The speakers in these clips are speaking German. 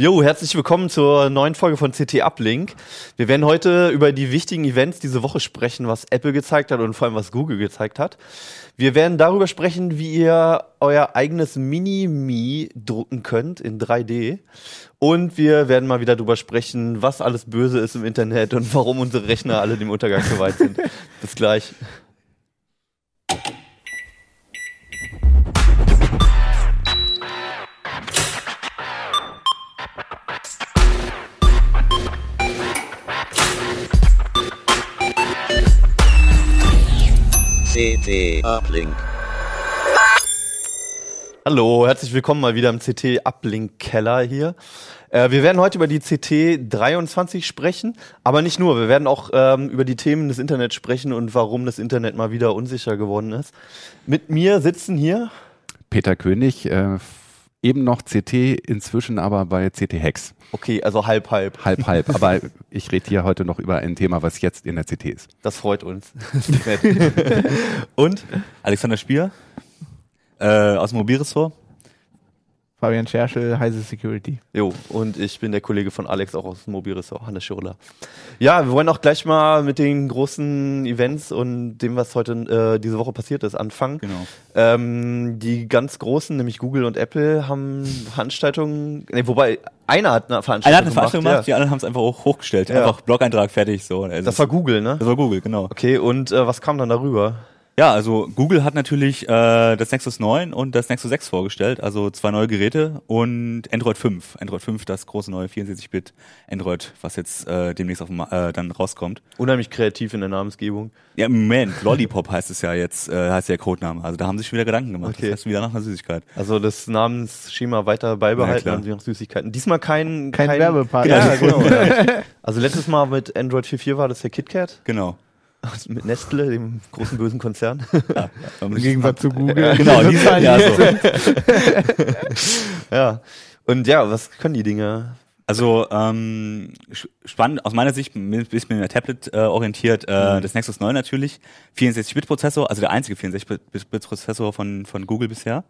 Jo, herzlich willkommen zur neuen Folge von CT Uplink. Wir werden heute über die wichtigen Events diese Woche sprechen, was Apple gezeigt hat und vor allem was Google gezeigt hat. Wir werden darüber sprechen, wie ihr euer eigenes Mini-Me drucken könnt in 3D. Und wir werden mal wieder darüber sprechen, was alles böse ist im Internet und warum unsere Rechner alle dem Untergang geweiht sind. Bis gleich. CT Uplink. Hallo, herzlich willkommen mal wieder im CT Uplink Keller hier. Äh, wir werden heute über die CT 23 sprechen, aber nicht nur. Wir werden auch ähm, über die Themen des Internets sprechen und warum das Internet mal wieder unsicher geworden ist. Mit mir sitzen hier Peter König, äh, eben noch CT, inzwischen aber bei CT Hex. Okay, also halb halb. Halb, halb. aber ich rede hier heute noch über ein Thema, was jetzt in der CT ist. Das freut uns. und Alexander Spier äh, aus dem Mobilressort. Fabian Scherschel, Heise Security. Jo, und ich bin der Kollege von Alex, auch aus dem Mobilressort, Hannes Schirler. Ja, wir wollen auch gleich mal mit den großen Events und dem, was heute äh, diese Woche passiert ist, anfangen. Genau. Ähm, die ganz großen, nämlich Google und Apple, haben Veranstaltungen, nee, wobei einer hat eine Veranstaltung Einer hat eine Veranstaltung gemacht, ja. die anderen haben es einfach hoch, hochgestellt. Ja. Einfach Blog-Eintrag fertig. So. Also Das war Google, ne? das war Google, genau. Okay, und äh, was kam dann darüber? Ja, also Google hat natürlich äh, das Nexus 9 und das Nexus 6 vorgestellt, also zwei neue Geräte und Android 5. Android 5, das große neue 64-Bit Android, was jetzt äh, demnächst auf dem, äh, dann rauskommt. Unheimlich kreativ in der Namensgebung. Ja, im Moment, Lollipop heißt es ja jetzt, äh, heißt der Codename. Also da haben sie sich schon wieder Gedanken gemacht. Okay. Das heißt wieder nach einer Süßigkeit. Also das Namensschema weiter beibehalten Ja, und sie noch Süßigkeiten. Diesmal kein, Kein Werbepartner. Ja, genau. ja. Also letztes Mal mit Android 4.4 war das der KitKat Genau. mit Nestle, dem großen bösen Konzern. Ja, Im Gegensatz zu Google. Genau, die sind ja so. ja. Und ja, was können die Dinge? Also ähm, spannend aus meiner Sicht, ein bisschen mehr Tablet äh, orientiert, äh, Mhm. das Nexus 9 natürlich, 64-Bit-Prozessor, also der einzige 64-Bit-Prozessor von, von Google bisher,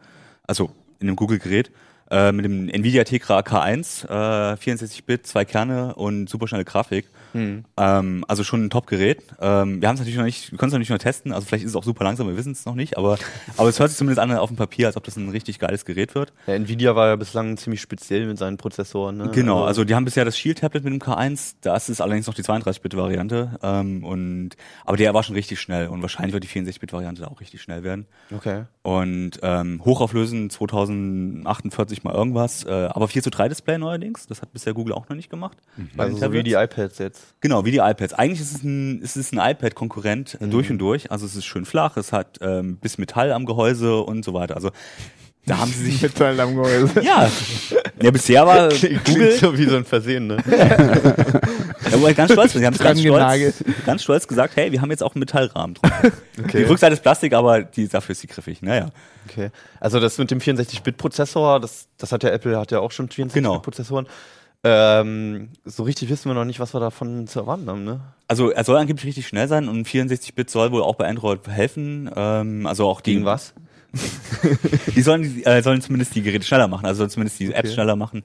also in einem Google-Gerät, äh, mit dem Nvidia Tegra K1, äh, 64-Bit, zwei Kerne und superschnelle Grafik. Mhm. Ähm, also schon ein Top-Gerät. Ähm, wir haben es natürlich noch nicht, wir können es noch nicht nur testen, also vielleicht ist es auch super langsam, wir wissen es noch nicht, aber, aber es hört sich zumindest an auf dem Papier, als ob das ein richtig geiles Gerät wird. Ja, Nvidia war ja bislang ziemlich speziell mit seinen Prozessoren. Ne? Genau, also die haben bisher das Shield-Tablet mit dem K1, das ist allerdings noch die 32-Bit-Variante. Ähm, und aber der war schon richtig schnell und wahrscheinlich wird die 64-Bit-Variante auch richtig schnell werden. Okay. Und ähm, hochauflösen 2048 mal irgendwas, äh, aber 4 zu 3 Display neuerdings, das hat bisher Google auch noch nicht gemacht. bei Also so wie die iPads jetzt. Genau, wie die iPads. Eigentlich ist es ein, ist es ein iPad-Konkurrent äh, durch und durch. Also es ist schön flach, es hat ähm, bis Metall am Gehäuse und so weiter. Also da haben sie sich Metall am Gehäuse. ja, ja bisher war Klingt Google so wie so ein Versehen, ne? Ja, wobei ganz stolz, sie haben es ganz stolz, ganz stolz gesagt, hey, wir haben jetzt auch einen Metallrahmen drauf. Die Okay. Rückseite ist Plastik, aber die, dafür ist sie griffig. Naja. okay. Also das mit dem 64-Bit-Prozessor, das, das hat ja Apple hat ja auch schon 64-Bit-Prozessoren. Ähm, so richtig wissen wir noch nicht, was wir davon zu erwarten haben, ne? Also er soll angeblich richtig schnell sein und 64-Bit soll wohl auch bei Android helfen. Ähm, also auch die, Gegen was? Die sollen, äh, sollen zumindest die Geräte schneller machen, also sollen zumindest die Apps schneller machen.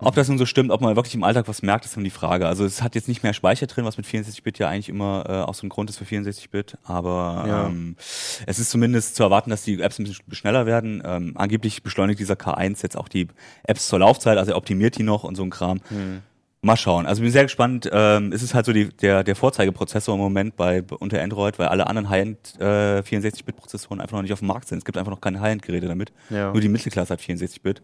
Ob das nun so stimmt, ob man wirklich im Alltag was merkt, ist dann die Frage. Also es hat jetzt nicht mehr Speicher drin, was mit 64-Bit ja eigentlich immer äh, auch so ein Grund ist für 64-Bit, aber Ja. ähm, es ist zumindest zu erwarten, dass die Apps ein bisschen schneller werden. Ähm, angeblich beschleunigt dieser K1 jetzt auch die Apps zur Laufzeit, also er optimiert die noch und so ein Kram. Mal schauen. Also bin sehr gespannt. Ähm, es ist halt so die, der, der Vorzeigeprozessor im Moment bei unter Android, weil alle anderen High-End äh, 64-Bit-Prozessoren einfach noch nicht auf dem Markt sind. Es gibt einfach noch keine High-End-Geräte damit. Ja. Nur die Mittelklasse hat 64-Bit.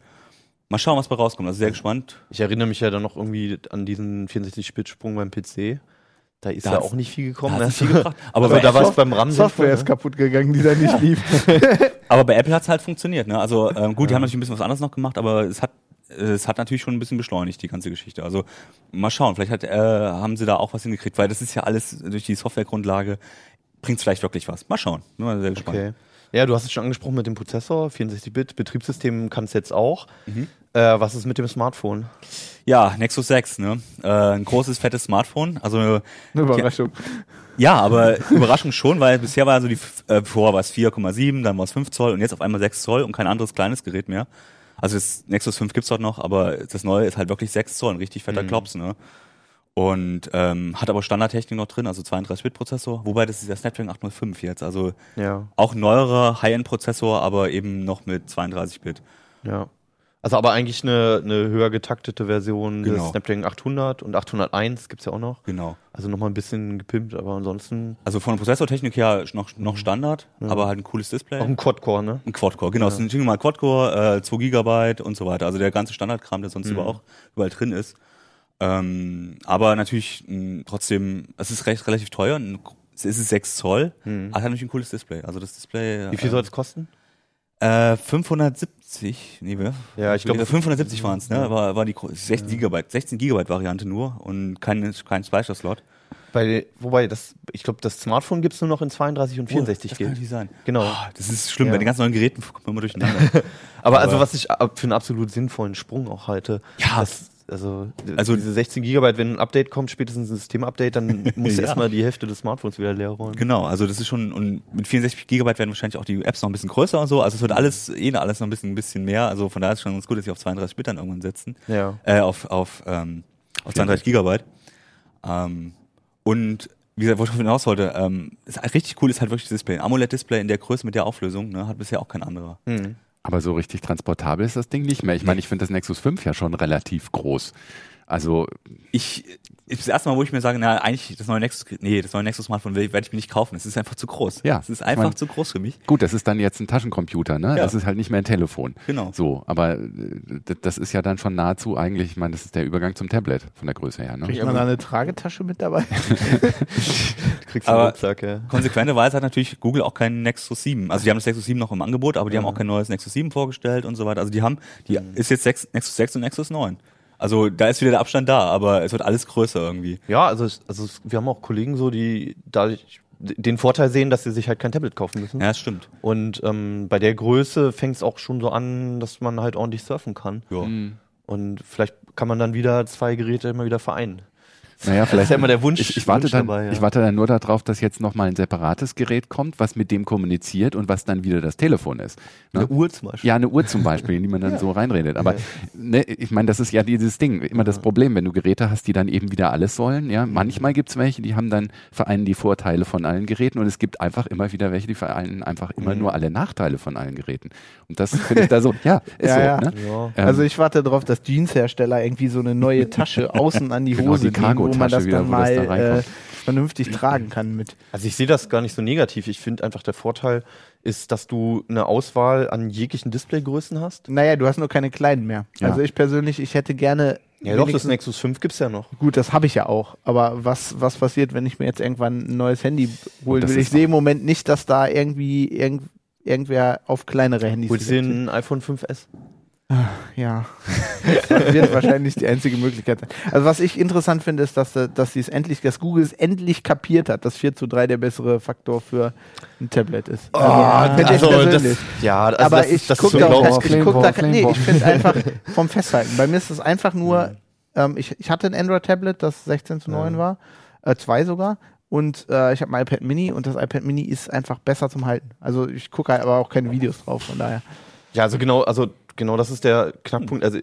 Mal schauen, was bei rauskommt. Also sehr gespannt. Ich erinnere mich ja dann noch irgendwie an diesen 64-Bit-Sprung beim PC. Da ist Da ja auch nicht viel Da gekommen. hat ne? viel gebracht. Aber, Also da war es beim RAM Software ist sinnvoll, kaputt gegangen, die da nicht lief. aber bei Apple hat es halt funktioniert. Ne? Also ähm, gut, die haben natürlich ein bisschen was anderes noch gemacht, aber es hat es hat natürlich schon ein bisschen beschleunigt, die ganze Geschichte. Also mal schauen, vielleicht hat, äh, haben sie da auch was hingekriegt, weil das ist ja alles durch die Softwaregrundlage, bringt vielleicht wirklich was. Mal schauen. Bin mal sehr gespannt. Okay. Ja, du hast es schon angesprochen mit dem Prozessor, 64-Bit, Betriebssystem kann es jetzt auch. Mhm. Äh, was ist mit dem Smartphone? Ja, Nexus 6, ne? Äh, ein großes, fettes Smartphone. Also Eine Überraschung. ja, aber Überraschung schon, weil bisher war so die, äh, vorher war es 4,7, dann war es 5 Zoll und jetzt auf einmal 6 Zoll und kein anderes kleines Gerät mehr. Also das Nexus 5 gibt's dort noch, aber das neue ist halt wirklich 6 Zoll, ein richtig fetter Mhm. Klops, ne? Und ähm, hat aber Standardtechnik noch drin, also 32-Bit-Prozessor, wobei das ist der Snapdragon 805 jetzt, also Ja, auch neuerer High-End-Prozessor, aber eben noch mit 32-Bit. ja. Also aber eigentlich eine, eine höher getaktete Version Genau. des Snapdragon 800 und 801 gibt's ja auch noch. Genau. Also nochmal ein bisschen gepimpt, aber ansonsten Also von der Prozessortechnik her noch, noch Standard, aber halt ein cooles Display. Mhm. auch ein Quad-Core, ne? Ein Quad-Core, genau. Es ist ein Quad-Core, äh, 2 Gigabyte und so weiter. Also der ganze Standardkram, der sonst Mhm. überall, auch, überall drin ist. Ähm, aber natürlich mh, trotzdem, es ist recht relativ teuer. Es ist 6 Zoll, Mhm. aber hat natürlich ein cooles Display. Also das Display. Wie viel soll es kosten? Äh, 570, nee, wer? Ja, ich glaube 570 waren es, ne? War, war die gro- 16 Gigabyte, 16 Gigabyte Variante nur und kein, kein Speicherslot. Bei, wobei, das, ich glaube, das Smartphone gibt's nur noch in 32 und 64 das kann nicht sein. Genau. Ah, das ist schlimm, Ja. bei den ganz neuen Geräten kommt man immer durcheinander. Aber, also Aber- was ich für einen absolut sinnvollen Sprung auch halte. Ja. Das, also, Also- diese 16 Gigabyte, wenn ein Update kommt, spätestens ein Systemupdate, dann muss Ja. erstmal die Hälfte des Smartphones wieder leer räumen. Genau, also das ist schon, und mit 64 Gigabyte werden wahrscheinlich auch die Apps noch ein bisschen größer und so. Also es wird alles, eh alles noch ein bisschen, ein bisschen mehr. Also von daher ist schon ganz gut, dass sie auf 32 Bit dann irgendwann setzen. Ja. Äh, auf, auf, ähm, auf 32 Gigabyte. Ähm, und wie gesagt, wo ich hinaus wollte, ähm, ist halt richtig cool ist halt wirklich das Display. Ein AMOLED-Display in der Größe mit der Auflösung, ne, hat bisher auch kein anderer. Hm. Aber so richtig transportabel ist das Ding nicht mehr. Ich meine, ich finde das Nexus 5 ja schon relativ groß. Also, Ich, ist das erste Mal, wo ich mir sage, na, eigentlich das neue Nexus, nee, das neue Nexus Smartphone werde ich mir nicht kaufen. Es ist einfach zu groß. Ja, Es ist ich einfach mein- zu groß für mich. gut, das ist dann jetzt ein Taschencomputer, ne? Ja. Das ist halt nicht mehr ein Telefon. Genau. So, aber äh, das ist ja dann schon nahezu eigentlich, ich meine, das ist der Übergang zum Tablet von der Größe her, ne? Kriegt man da eine Tragetasche mit dabei? Du kriegst Aber- einen Rucksack, ja. Konsequenterweise hat natürlich Google auch keinen Nexus 7. Also die haben das Nexus 7 noch im Angebot, aber die haben auch kein neues Nexus 7 vorgestellt und so weiter. Also die haben, die ist jetzt 6, Nexus 6 und Nexus 9. Also da ist wieder der Abstand da, aber es wird alles größer irgendwie. Ja, also, es- also wir haben auch Kollegen so, die dadurch den Vorteil sehen, dass sie sich halt kein Tablet kaufen müssen. Ja, das stimmt. Und ähm, bei der Größe fängt es auch schon so an, dass man halt ordentlich surfen kann. Ja. Mhm. Und vielleicht kann man dann wieder zwei Geräte immer wieder vereinen. Naja, Das ist vielleicht ja immer der Wunsch. Ich, ich, warte Wunsch dann, dabei, ja. ich warte dann nur darauf, dass jetzt nochmal ein separates Gerät kommt, was mit dem kommuniziert und was dann wieder das Telefon ist. Ne? Eine Uhr zum Beispiel. Ja, eine Uhr zum Beispiel, in die man dann so reinredet. Aber Ja. ne, ich meine, das ist ja dieses Ding, immer das Problem, wenn du Geräte hast, die dann eben wieder alles sollen. Ja, manchmal gibt's welche, die haben dann vereinen die Vorteile von allen Geräten und es gibt einfach immer wieder welche, die vereinen einfach immer Mhm. nur alle Nachteile von allen Geräten. Und das finde ich da so, ja, ist Ja, so. ja. Ne? Ja. Ähm, Also ich warte darauf, dass Jeanshersteller irgendwie so eine neue Tasche außen an die Genau, Hose die legen, wo man das wieder, dann wo das mal da äh, vernünftig tragen kann mit. Also ich sehe das gar nicht so negativ. Ich finde einfach der Vorteil ist, dass du eine Auswahl an jeglichen Displaygrößen hast. Naja, du hast nur keine kleinen mehr. Ja. Also ich persönlich, ich hätte gerne. Ja, doch, das Nexus 5 gibt's ja noch. Gut, das habe ich ja auch. Aber was, was passiert, wenn ich mir jetzt irgendwann ein neues Handy holen will? Ich sehe im Moment nicht, dass da irgendwie irgend, irgendwer auf kleinere Handys Holst du ein iPhone 5S? Ja, das wird wahrscheinlich die einzige Möglichkeit sein. Also was ich interessant finde, ist, dass, dass sie es endlich, dass Google es endlich kapiert hat, dass 4 zu 3 der bessere Faktor für ein Tablet ist. Also, finde ich persönlich. ja, also aber das, ich das gucke so da auch, unglaublich. ich guck da, nee, ich finde einfach vom Festhalten. Bei mir ist es einfach nur, ähm, ich, ich hatte ein Android-Tablet, das 16 zu 9 Ja. war, äh, zwei sogar. Und äh, ich habe ein iPad Mini und das iPad Mini ist einfach besser zum Halten. Also ich gucke halt aber auch keine Videos drauf, von daher. Ja, also genau, also genau das ist der Knackpunkt. Also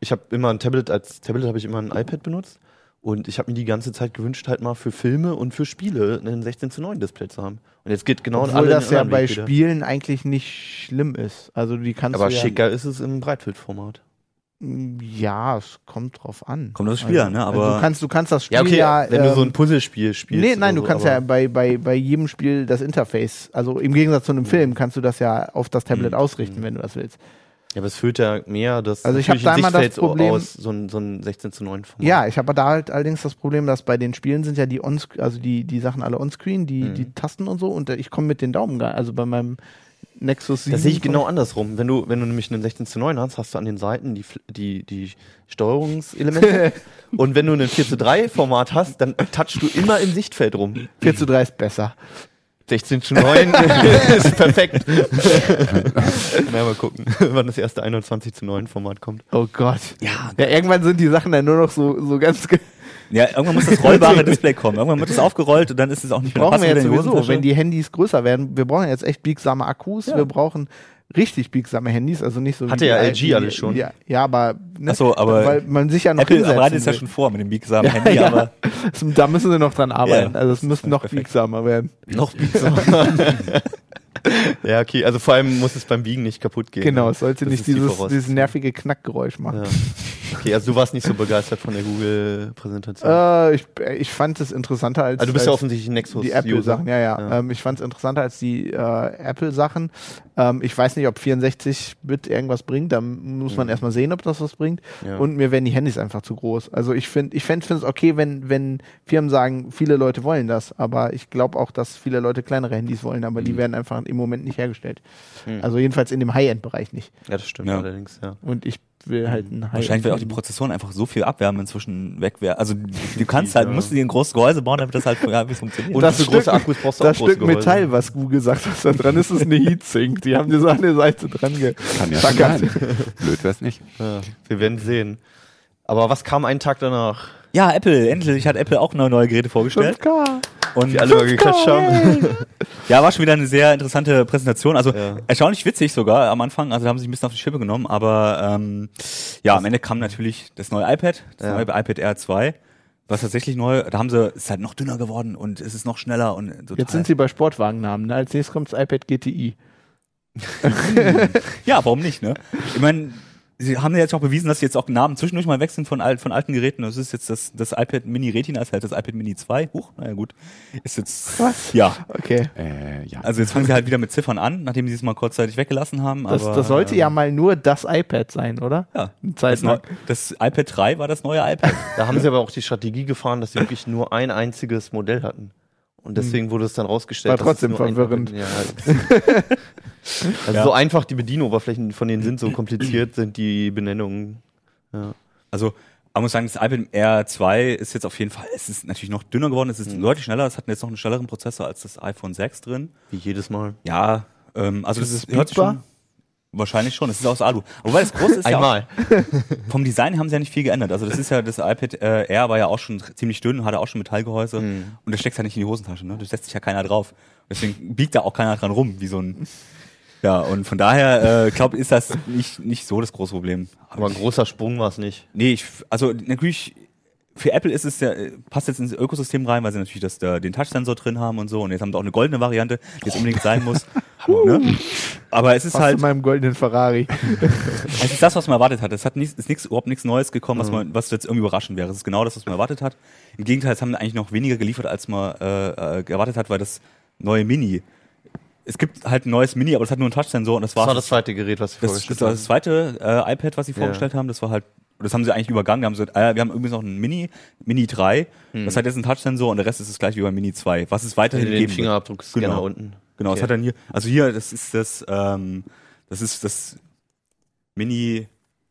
ich habe immer ein Tablet, als Tablet habe ich immer ein iPad benutzt und ich habe mir die ganze Zeit gewünscht, halt mal für Filme und für Spiele einen 16 zu 9 Display zu haben. Und jetzt geht genau Obwohl alle das ja bei wieder. Spielen eigentlich nicht schlimm ist. Also die kannst Aber du ja, schicker ist es im Breitbildformat. Ja, es kommt drauf an. Kommt das Spiel an, ne? Aber- du kannst, du kannst das Spiel Ja, okay, ja. wenn du so ähm, ein Puzzlespiel spielst. Nee, nein, du so, kannst ja bei, bei, bei jedem Spiel das Interface, also im Gegensatz zu einem Film, kannst du das ja auf das Tablet Mhm. ausrichten, wenn du das willst. Ja, aber es führt ja mehr das Also ich hab natürliche da immer das Problem- aus, so ein, so ein 16 zu 9 Format. Ja, ich habe da halt allerdings das Problem, dass bei den Spielen sind ja die on also die, die Sachen alle onscreen, die, Mhm. die Tasten und so, und äh, ich komme mit den Daumen gar, also bei meinem Nexus 7. Das sehe ich genau andersrum. Wenn du, wenn du nämlich einen 16 zu 9 hast, hast du an den Seiten die, die, die Steuerungselemente. und wenn du einen 4 zu 3 Format hast, dann touchst du immer im Sichtfeld rum. 4 zu 3 ist besser. 16 zu 9 ist perfekt. Na, mal gucken, wann das erste 21 zu 9 Format kommt. Oh Gott. Ja, Ja, irgendwann sind die Sachen dann nur noch so, so ganz. ja, irgendwann muss das rollbare Display kommen. Irgendwann wird es aufgerollt und dann ist es auch nicht mehr Brauchen wir jetzt sowieso, wenn die Handys größer werden. Wir brauchen jetzt echt biegsame Akkus. Ja. Wir brauchen richtig biegsame Handys, also nicht so Hatte wie ja die LG alten- alles schon. Ja, ja aber, ne, Ach so, aber weil man sich ja noch Apple hinsetzen bereitet es ja schon vor mit dem biegsamen Ja, Handy, ja. aber Da müssen sie noch dran arbeiten. Ja, also es müsste noch perfekt. biegsamer werden. Noch biegsamer. ja, okay. Also vor allem muss es beim Biegen nicht kaputt gehen. Genau, ne? es sollte Das nicht ist die dieses, dieses nervige Knackgeräusch machen. Ja. Okay, also du warst nicht so begeistert von der Google-Präsentation. Äh, ich, ich fand es interessanter als, also du bist ja als offensichtlich ein Nexus. die Apple-Sachen. Ja, ja. Ja. Ähm, ich fand es interessanter als die äh, Apple-Sachen. Ähm, ich weiß nicht, ob 64-Bit irgendwas bringt. Da muss man Mhm. erstmal sehen, ob das was bringt. Ja. Und mir werden die Handys einfach zu groß. Also ich finde, ich finde es okay, wenn, wenn Firmen sagen, viele Leute wollen das. Aber ich glaube auch, dass viele Leute kleinere Handys wollen, aber die werden einfach im Moment nicht hergestellt. Mhm. Also jedenfalls in dem High-End-Bereich nicht. Ja, das stimmt Ja. allerdings, ja. Und ich will halt ein High-End. wahrscheinlich wird auch die Prozessoren einfach so viel Abwärme inzwischen wegwerfen. Also du kannst halt, Ja. musst du dir ein großes Gehäuse bauen, damit das halt ja, wie es funktioniert. Und das für Stück- große Akkus brauchst du das Stück Gehäuse. Metall, was Google sagt, was da dran ist, ist eine Heatsink. Die haben dir so an der Seite dran ge Kann ja. Blöd wär's nicht. Ja, wir werden sehen. Aber was kam einen Tag danach? Ja, Apple, endlich hat Apple auch neue, neue Geräte vorgestellt. 5K. Und Die alle mal geklatscht haben. ja, war schon wieder eine sehr interessante Präsentation. Also Ja. erstaunlich witzig sogar am Anfang. Also da haben sie sich ein bisschen auf die Schippe genommen. Aber ähm, ja, am Ende kam natürlich das neue iPad, das Ja. neue iPad Air 2. Was tatsächlich neu, da haben sie, es ist halt noch dünner geworden und es ist noch schneller und total. Jetzt sind sie bei Sportwagennamen. Ne? Als nächstes kommt das iPad GTI. Ja, warum nicht, ne? Ich meine, sie haben ja jetzt auch bewiesen, dass sie jetzt auch Namen zwischendurch mal wechseln von, alt, von alten Geräten. Das ist jetzt das, das iPad Mini Retina, ist halt das iPad Mini 2. Huch, naja gut. Ist jetzt. Was? Ja. Okay. Äh, ja. Also jetzt fangen sie halt wieder mit Ziffern an, nachdem sie es mal kurzzeitig weggelassen haben. Das, aber, das sollte ähm, ja mal nur das iPad sein, oder? Ja. Das, lang. das iPad 3 war das neue iPad. Da haben sie aber auch die Strategie gefahren, dass sie wirklich nur ein einziges Modell hatten. Und deswegen wurde es dann rausgestellt. War dass es trotzdem verwirrend. Ja, also Ja. so einfach die Bedienoberflächen von denen sind, so kompliziert sind die Benennungen. Ja. Also, man muss sagen, das iPad Air 2 ist jetzt auf jeden Fall, es ist natürlich noch dünner geworden, es ist Mhm. deutlich schneller, es hat jetzt noch einen schnelleren Prozessor als das iPhone 6 drin. Wie jedes Mal. Ja, ähm, also Ist das ist, hört sich schon, wahrscheinlich schon, es ist aus Alu. Wobei das große ist ja auch, Einmal. vom Design haben sie ja nicht viel geändert. Also das ist ja, das iPad äh, Air war ja auch schon ziemlich dünn, hatte auch schon Metallgehäuse Mhm. und das steckt ja nicht in die Hosentasche, ne? Das setzt sich ja keiner drauf. Deswegen biegt da auch keiner dran rum, wie so ein, ja, und von daher, äh, glaube ist das nicht, nicht so das große Problem. Aber ein großer Sprung war es nicht. Nee, ich, also natürlich, für Apple ist es ja, äh, passt jetzt ins Ökosystem rein, weil sie natürlich das, da, den Touch-Sensor drin haben und so. Und jetzt haben sie auch eine goldene Variante, die jetzt unbedingt sein muss. ne? Aber es ist Fast halt, in meinem goldenen Ferrari. es ist das, was man erwartet hat. Es hat nichts, ist nichts, überhaupt nichts Neues gekommen, Mhm. was man, was jetzt irgendwie überraschend wäre. Es ist genau das, was man erwartet hat. Im Gegenteil, es haben eigentlich noch weniger geliefert, als man äh, äh, erwartet hat, weil das neue Mini, es gibt halt ein neues Mini, aber es hat nur einen Touch-Sensor und das Das war's. war das zweite Gerät, was sie Das, vorgestellt das war das zweite äh, iPad, was sie Ja. vorgestellt haben. Das war halt, das haben sie eigentlich übergangen. Da haben ah, ja, wir haben übrigens noch ein Mini, Mini 3. Hm. Das hat jetzt einen Touch-Sensor und der Rest ist das gleiche wie beim Mini 2. Was es weiterhin Den geben. Fingerabdruckscanner Genau. unten. Genau, Okay. es hat dann hier, also hier, das ist das, ähm, das ist das Mini,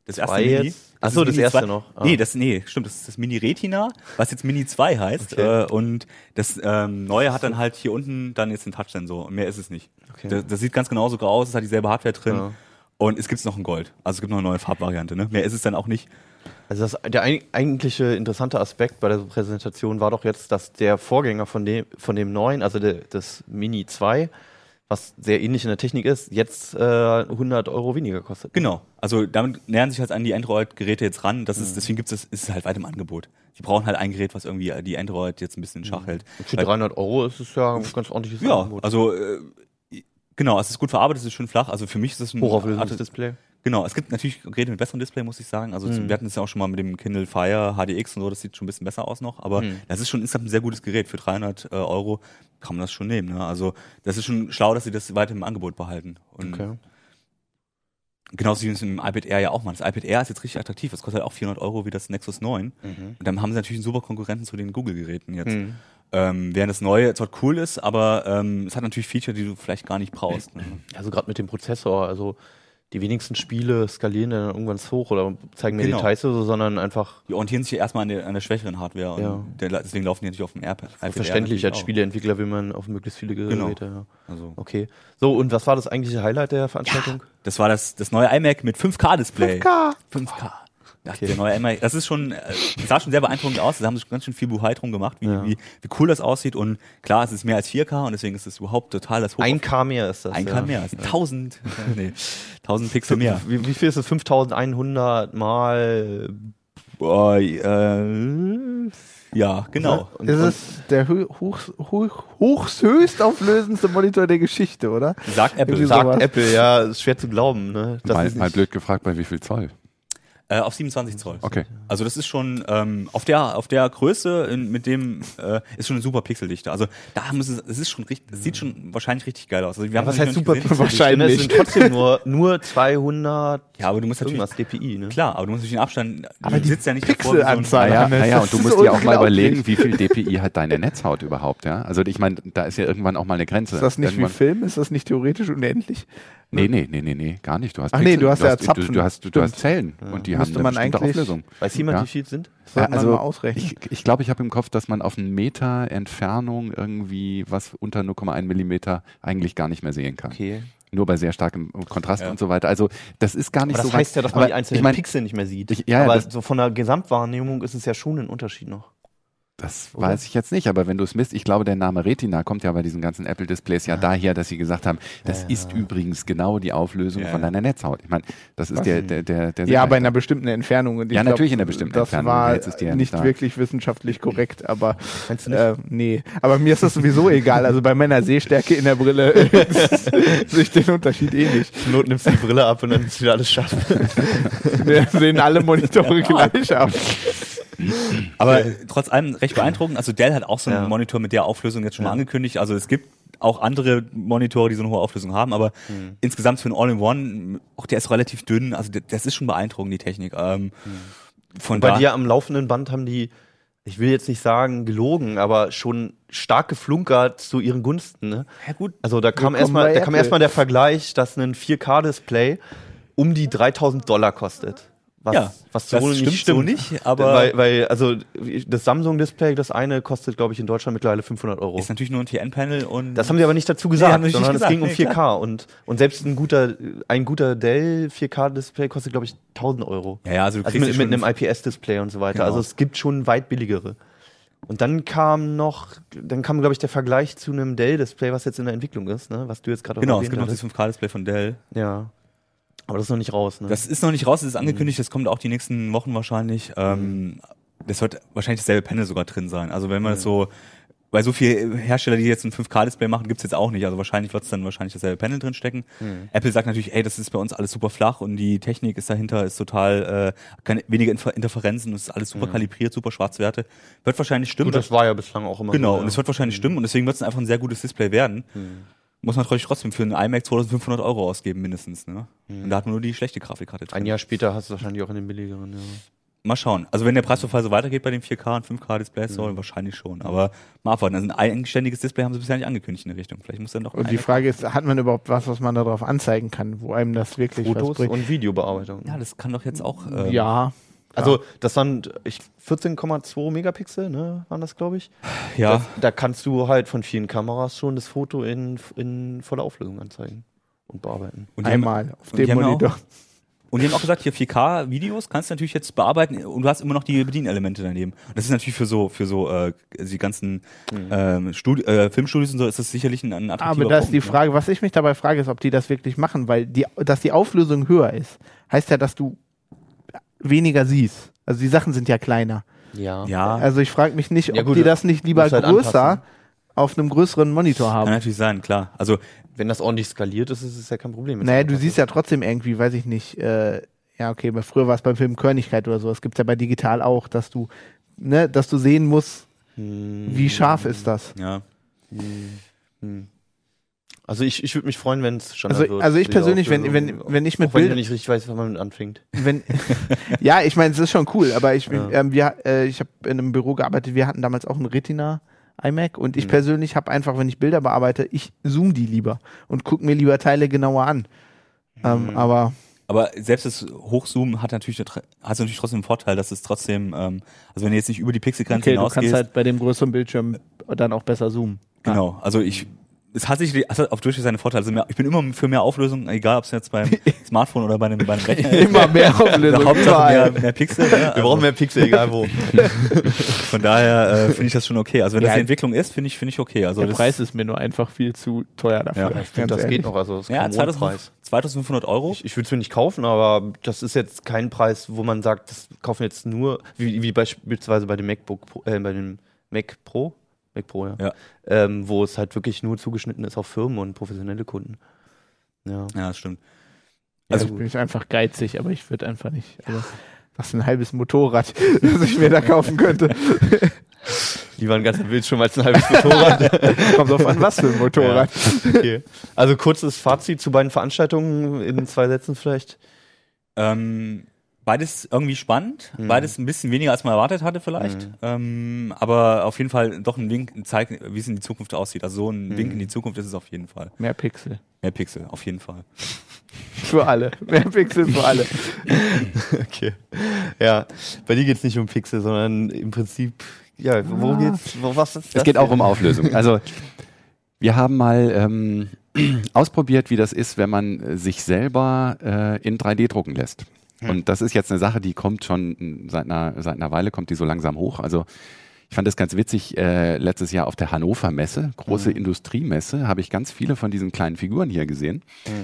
das erste Mini. jetzt? Ach so, ist das Mini erste 2. noch. Ah. Nee, das, nee, stimmt, das ist das Mini Retina, was jetzt Mini 2 heißt. Okay. Äh, und das ähm, neue hat dann halt hier unten dann jetzt einen Touch-Sensor und mehr ist es nicht. Okay. Das, das sieht ganz genauso aus, es hat dieselbe Hardware drin. Ja. Und es gibt noch ein Gold. Also es gibt noch eine neue Farbvariante. Ne? Mehr ist es dann auch nicht. Also das, der eig- eigentliche interessante Aspekt bei der Präsentation war doch jetzt, dass der Vorgänger von dem, von dem neuen, also der, das Mini 2, was sehr ähnlich in der Technik ist, jetzt äh, 100 Euro weniger kostet. Genau. Also damit nähern sich halt an die Android-Geräte jetzt ran. Das Mhm. ist, deswegen gibt es, ist es halt weit im Angebot. Die brauchen halt ein Gerät, was irgendwie die Android jetzt ein bisschen in Schach hält. Für Weil- 300 Euro ist es ja ein ganz ordentliches Ja, Angebot. also äh, genau, es ist gut verarbeitet, es ist schön flach. Also für mich ist es ein Hochauflösendes Display. Genau, es gibt natürlich Geräte mit besserem Display, muss ich sagen. Also Mhm. wir hatten es ja auch schon mal mit dem Kindle Fire HDX und so, das sieht schon ein bisschen besser aus noch. Aber Mhm. das ist schon insgesamt ein sehr gutes Gerät. Für 300 äh, Euro kann man das schon nehmen. Ne? Also das ist schon schlau, dass sie das weiter im Angebot behalten. Und Okay. genauso wie es im iPad Air ja auch machen. Das iPad Air ist jetzt richtig attraktiv. Das kostet halt auch 400 Euro wie das Nexus 9. Mhm. Und dann haben sie natürlich einen super Konkurrenten zu den Google-Geräten jetzt. Mhm. Ähm, während das Neue zwar cool ist, aber ähm, es hat natürlich Feature, die du vielleicht gar nicht brauchst. Ne? Also gerade mit dem Prozessor, also die wenigsten Spiele skalieren dann irgendwann hoch oder zeigen mir Genau. Details oder so, sondern einfach Die orientieren sich ja erstmal an der, an der schwächeren Hardware und Ja. deswegen laufen die natürlich auf dem Air verständlich. Als. Spieleentwickler will man auf möglichst viele Genau. Geräte. Ja. Also, Okay. So, und was war das eigentliche Highlight der Veranstaltung? das war das, das neue iMac mit 5K-Display. 5K. 5K. Ach, der neue iMac, das ist schon, äh, sah schon sehr beeindruckend aus. Da haben sie schon ganz schön viel Buhai drum gemacht, wie, wie, wie cool das aussieht. Und klar, es ist mehr als 4K und deswegen ist es überhaupt total das Hoch. Ein K mehr ist das. Ein ja. K mehr, also 1000, nee, 1000 Pixel mehr. Wie, wie viel ist das? 5100 mal. Boah, äh, ja, genau. Und, ist es der hoch, hoch, hochst höchst auflösendste Monitor der Geschichte, oder? Sagt Apple. Sagt. Apple, ja, ist schwer zu glauben. Ne? Das Mal, ist mal blöd gefragt, bei wie viel Zoll? Äh, auf 27 Zoll. Okay. Also das ist schon ähm, auf der auf der Größe in, mit dem äh, ist schon eine super Pixeldichte. Also da müssen es ist schon richtig, es sieht schon wahrscheinlich richtig geil aus. Also wir haben was es heißt super gesehen. Pixel? Wahrscheinlich. Es sind trotzdem nur, nur 200 Ja, aber du musst natürlich DPI. Ne? klar, aber du musst natürlich den Abstand. Aber du die sitzt ja nicht davor wie so ein- Pixelanzahl- Naja, naja, und du musst dir auch mal überlegen, wie viel DPI hat deine Netzhaut überhaupt, ja? Also ich meine, da ist ja irgendwann auch mal eine Grenze. Ist das nicht wie Irgendwann- Film? Ist das nicht theoretisch unendlich? Nee, nee, nee, nee, nee, gar nicht. Du hast Ach nee, du hast ja du, Zapfen. du, hast, du, Stimmt. hast Zellen und die Müsste haben man eine bestimmte eigentlich- Auflösung. Weiß jemand, Ja. wie viel sind? Das Ja, also man mal ausrechnen. Ich, ich glaube, ich habe im Kopf, dass man auf einen Meter Entfernung irgendwie was unter 0,1 Millimeter eigentlich gar nicht mehr sehen kann. Okay. Nur bei sehr starkem Kontrast Ja. und so weiter. Also das ist gar nicht Aber das so heißt ja, dass man die einzelnen ich mein, Pixel nicht mehr sieht. Ich- ja, ja, aber das- so von der Gesamtwahrnehmung ist es ja schon ein Unterschied noch. Das Oder? weiß ich jetzt nicht, aber wenn du es misst, ich glaube, der Name Retina kommt ja bei diesen ganzen Apple-Displays ja daher, dass sie gesagt haben, das Ja, ist ja. übrigens genau die Auflösung Ja, von ja. deiner Netzhaut. Ich meine, das ist Was? der, der, der, der Ja, aber in einer bestimmten Entfernung. Und ich Ja, glaub, natürlich in einer bestimmten das Entfernung. war Jetzt ist die ja nicht nicht da. wirklich wissenschaftlich korrekt, aber Meinst du nicht? äh, nee. Aber mir ist das sowieso egal. Also bei meiner Sehstärke in der Brille sehe ich den Unterschied eh nicht. Zur Not nimmst du die Brille ab und dann ist wieder alles scharf. Wir sehen alle Monitore gleich aus. Aber trotz allem recht beeindruckend. Also Dell hat auch so einen Ja. Monitor mit der Auflösung jetzt schon mal Ja. angekündigt. Also es gibt auch andere Monitore, die so eine hohe Auflösung haben, aber Hm. insgesamt für ein All-in-One, auch der ist relativ dünn. Also das ist schon beeindruckend, die Technik. Ähm, von Bei dir am laufenden Band haben die, ich will jetzt nicht sagen gelogen, aber schon stark geflunkert zu ihren Gunsten. Ne? ja gut, Also da kam erstmal, erstmal der Vergleich, dass ein 4K-Display um die 3000 Dollar kostet. Was, Ja, was das nicht stimmt stimmt. so nicht, aber- weil, weil also das Samsung-Display, das eine kostet, glaube ich, in Deutschland mittlerweile 500 Euro. ist natürlich nur ein TN-Panel und Das haben sie aber nicht dazu gesagt, nicht sondern es ging um Nee, 4K klar. und, und selbst ein guter, ein guter Dell 4K-Display kostet, glaube ich, 1000 Euro. ja, ja, also du Also mit, mit einem IPS-Display und so weiter. Genau. Also es gibt schon weit billigere. Und dann kam noch, dann kam, glaube ich, der Vergleich zu einem Dell-Display, was jetzt in der Entwicklung ist, ne? was du jetzt gerade auch Genau, es gibt noch das hattest. 5K-Display von Dell. Ja. Aber das ist noch nicht raus, ne? Das ist noch nicht raus, das ist angekündigt, das kommt auch die nächsten Wochen wahrscheinlich. Ähm, das wird wahrscheinlich dasselbe Panel sogar drin sein. Also wenn man das so, weil so viele Hersteller, die jetzt ein 5K-Display machen, gibt's jetzt auch nicht. Also wahrscheinlich wird's dann wahrscheinlich dasselbe Panel drin stecken. Apple sagt natürlich, ey, das ist bei uns alles super flach und die Technik ist dahinter, ist total, äh, keine, weniger Infer Interferenzen, es ist alles super kalibriert, super Schwarzwerte. Wird wahrscheinlich stimmen. Gut, das war ja bislang auch immer Genau, so, und ja. es wird wahrscheinlich stimmen und deswegen wird es einfach ein sehr gutes Display werden. Muss man natürlich trotzdem für einen iMac 2500 Euro ausgeben, mindestens. Ne? Und da hat man nur die schlechte Grafikkarte drin. Ein Jahr später hast du wahrscheinlich auch in den billigeren, ja. Mal schauen. Also wenn der Preisverfall so weitergeht bei den 4K und 5K Displays, soll wahrscheinlich schon. Aber mal abwarten. Also ein eigenständiges Display haben sie bisher nicht angekündigt in der Richtung. Vielleicht muss dann doch Und die Frage ist, hat man überhaupt was, was man darauf anzeigen kann, wo einem das wirklich was Fotos bringt? und Videobearbeitung. Ja, das kann doch jetzt auch. Ähm, ja. Also, das waren ich, 14,2 Megapixel, ne, waren das, glaube ich. ja. Das, da kannst du halt von vielen Kameras schon das Foto in, in voller Auflösung anzeigen und bearbeiten. Und die haben- Einmal auf und die dem Monitor. Auch, und die haben auch gesagt, hier 4K-Videos kannst du natürlich jetzt bearbeiten und du hast immer noch die Bedienelemente daneben. Und das ist natürlich für so, für so äh, die ganzen ähm, Studi äh, Filmstudios und so ist das sicherlich ein, ein attraktiver Aber da ist die ne? Frage, was ich mich dabei frage, ist, ob die das wirklich machen, weil die, dass die Auflösung höher ist, heißt ja, dass du weniger siehst. Also die Sachen sind ja kleiner. Ja. Ja, Also ich frage mich nicht, ob Ja, gut, die das nicht lieber halt größer anpassen. auf einem größeren Monitor kann haben. natürlich sein, klar. Also Wenn das ordentlich skaliert ist, ist es ja kein Problem. Naja, du siehst ja trotzdem irgendwie, weiß ich nicht, äh, ja, okay, aber früher war es beim Film Körnigkeit oder so. Es gibt ja bei digital auch, dass du, ne, dass du sehen musst, Hm. wie scharf ist das. ja, Also ich, ich würde mich freuen, wenn es schon Also, also ich persönlich, wenn, wenn, wenn ich mit auch wenn ich Bildern, nicht richtig weiß, wann man anfängt. wenn, ja, ich meine, es ist schon cool, aber ich, Ja. ähm, wir, äh, ich habe in einem Büro gearbeitet, wir hatten damals auch ein Retina iMac und ich Mhm. persönlich habe einfach, wenn ich Bilder bearbeite, ich zoom die lieber und gucke mir lieber Teile genauer an. Ähm, Mhm. aber aber selbst das Hochzoomen hat natürlich, hat natürlich trotzdem den Vorteil, dass es trotzdem, ähm, also wenn du jetzt nicht über die Pixelgrenze okay, du hinausgehst, kannst halt bei dem größeren Bildschirm dann auch besser zoomen. genau, also ich es hat sich also auf durchaus seine Vorteile. Also mehr, ich bin immer für mehr Auflösung, egal ob es jetzt beim Smartphone oder bei einem, bei einem Rechner ist. Immer mehr Auflösung, Hauptsache mehr, mehr Pixel. Ne? Wir brauchen mehr Pixel, egal wo. Von daher äh, finde ich das schon okay. Also wenn Ja. das die Entwicklung ist, finde ich, finde ich okay. Also Der das, Preis ist mir nur einfach viel zu teuer dafür. Ja, ganz das ehrlich. geht noch, also das ist ja, kein 2000, Mondpreis. 2500 Euro. Ich, ich würde es mir nicht kaufen, aber das ist jetzt kein Preis, wo man sagt, das kaufen jetzt nur, wie, wie beispielsweise bei dem MacBook, äh, bei dem Mac Pro, Mac Pro, ja, Ja. Ähm, wo es halt wirklich nur zugeschnitten ist auf Firmen und professionelle Kunden. Ja. Ja, das stimmt. Also Also bin ich einfach geizig, aber ich würde einfach nicht. Also, was ein halbes Motorrad, das ich mir da kaufen könnte. Lieber ein ganzer Bildschirm als ein halbes Motorrad. Kommt drauf an, was für ein Motorrad. okay. Also kurzes Fazit zu beiden Veranstaltungen in zwei Sätzen vielleicht. Ähm, beides irgendwie spannend, Mhm. beides ein bisschen weniger als man erwartet hatte vielleicht, Mhm. ähm, aber auf jeden Fall doch ein Wink, ein Zeig, wie es in die Zukunft aussieht. Also so ein Mhm. Wink in die Zukunft ist es auf jeden Fall. Mehr Pixel. Mehr Pixel, auf jeden Fall. Für alle. Mehr Pixel für alle. Okay. Ja, bei dir geht es nicht um Pixel, sondern im Prinzip, ja, wo geht's, wo, was ist Es das geht auch um Auflösung. Also wir haben mal ähm, ausprobiert, wie das ist, wenn man äh, sich selber äh, in 3D drucken lässt. Und das ist jetzt eine Sache, die kommt schon seit einer, seit einer Weile, kommt die so langsam hoch. Also ich fand das ganz witzig, äh, letztes Jahr auf der Hannover Messe, große Industriemesse, habe ich ganz viele von diesen kleinen Figuren hier gesehen.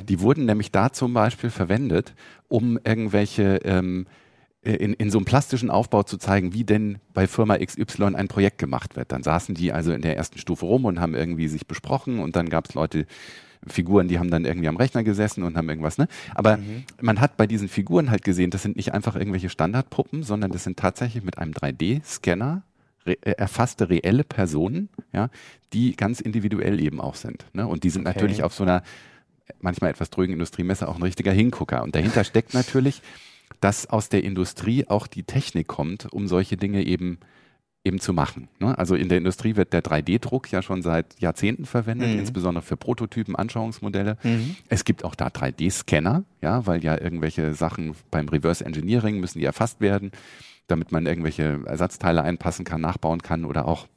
Die wurden nämlich da zum Beispiel verwendet, um irgendwelche ähm, in, in so einem plastischen Aufbau zu zeigen, wie denn bei Firma XY ein Projekt gemacht wird. Dann saßen die also in der ersten Stufe rum und haben irgendwie sich besprochen und dann gab es Leute, Figuren, die haben dann irgendwie am Rechner gesessen und haben irgendwas, ne? Aber man hat bei diesen Figuren halt gesehen, das sind nicht einfach irgendwelche Standardpuppen, sondern das sind tatsächlich mit einem 3D-Scanner re äh, erfasste reelle Personen, ja, die ganz individuell eben auch sind. Ne? Und die sind Okay. natürlich auf so einer manchmal etwas drögen Industriemesse auch ein richtiger Hingucker. Und dahinter steckt natürlich, dass aus der Industrie auch die Technik kommt, um solche Dinge eben eben zu machen. Ne? Also in der Industrie wird der 3D-Druck ja schon seit Jahrzehnten verwendet, Mhm. insbesondere für Prototypen, Anschauungsmodelle. Mhm. Es gibt auch da 3D-Scanner, ja, weil ja irgendwelche Sachen beim Reverse Engineering müssen die erfasst werden, damit man irgendwelche Ersatzteile einpassen kann, nachbauen kann oder auch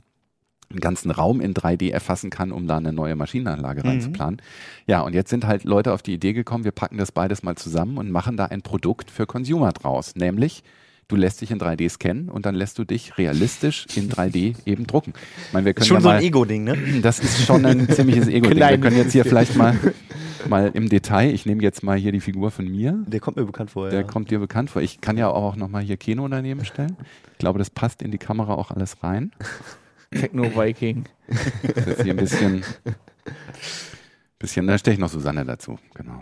einen ganzen Raum in 3D erfassen kann, um da eine neue Maschinenanlage Mhm. reinzuplanen. Ja, und jetzt sind halt Leute auf die Idee gekommen, wir packen das beides mal zusammen und machen da ein Produkt für Consumer draus, nämlich Du lässt dich in 3D scannen und dann lässt du dich realistisch in 3D eben drucken. Ich meine, wir können Schon ja so mal, ein Ego-Ding, ne? das ist schon ein ziemliches Ego-Ding. Wir können jetzt hier vielleicht mal, mal im Detail, ich nehme jetzt mal hier die Figur von mir. Der kommt mir bekannt vor, Der ja. kommt dir bekannt vor. Ich kann ja auch noch mal hier Keno daneben stellen. Ich glaube, das passt in die Kamera auch alles rein. Techno-Viking. Das ist hier ein bisschen, bisschen, da stehe ich noch Susanne dazu. Genau,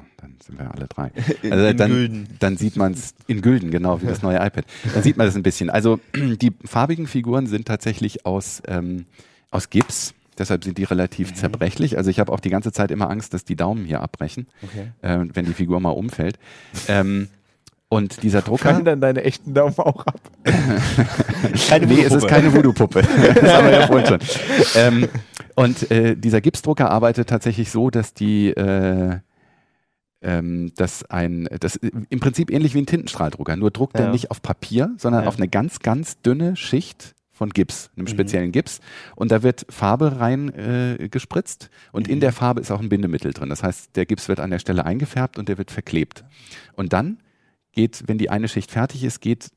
sind wir alle drei. Also in dann, Gülden. dann sieht man es in Gülden, genau wie das neue iPad. Dann sieht man das ein bisschen. Also die farbigen Figuren sind tatsächlich aus, ähm, aus Gips. Deshalb sind die relativ zerbrechlich. Also ich habe auch die ganze Zeit immer Angst, dass die Daumen hier abbrechen, Okay. äh, wenn die Figur mal umfällt. Ähm, und dieser Drucker. Fallen dann deine echten Daumen auch ab. Keine nee, es ist keine Voodoo-Puppe. das haben wir ja vorhin schon. Ähm, und äh, dieser Gipsdrucker arbeitet tatsächlich so, dass die äh, ähm, dass ein, das im Prinzip ähnlich wie ein Tintenstrahldrucker, nur druckt er Ja. nicht auf Papier, sondern Ja. auf eine ganz, ganz dünne Schicht von Gips, einem Mhm. speziellen Gips. Und da wird Farbe rein äh, gespritzt und Mhm. in der Farbe ist auch ein Bindemittel drin. Das heißt, der Gips wird an der Stelle eingefärbt und der wird verklebt. Und dann geht, wenn die eine Schicht fertig ist, geht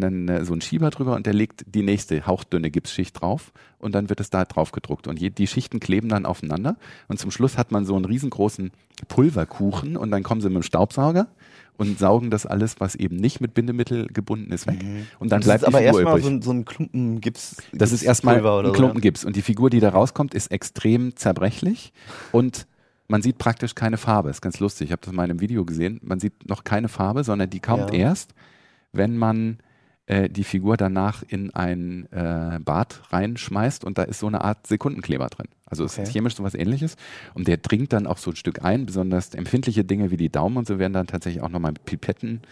dann äh, so ein Schieber drüber und der legt die nächste hauchdünne Gipsschicht drauf und dann wird es da drauf gedruckt. Und je, die Schichten kleben dann aufeinander und zum Schluss hat man so einen riesengroßen Pulverkuchen und dann kommen sie mit dem Staubsauger und saugen das alles, was eben nicht mit Bindemittel gebunden ist, weg. Und dann Das bleibt ist aber erstmal so ein, so ein Klumpen Gips. Das ist erstmal ein Klumpen. Gips. Und die Figur, die da rauskommt, ist extrem zerbrechlich und man sieht praktisch keine Farbe. ist ganz lustig. Ich habe das mal in einem Video gesehen. Man sieht noch keine Farbe, sondern die kommt Ja. erst, wenn man äh, die Figur danach in ein äh, Bad reinschmeißt und da ist so eine Art Sekundenkleber drin. Also es Okay. ist chemisch so was ähnliches. Und der dringt dann auch so ein Stück ein. Besonders empfindliche Dinge wie die Daumen und so werden dann tatsächlich auch nochmal mit Pipetten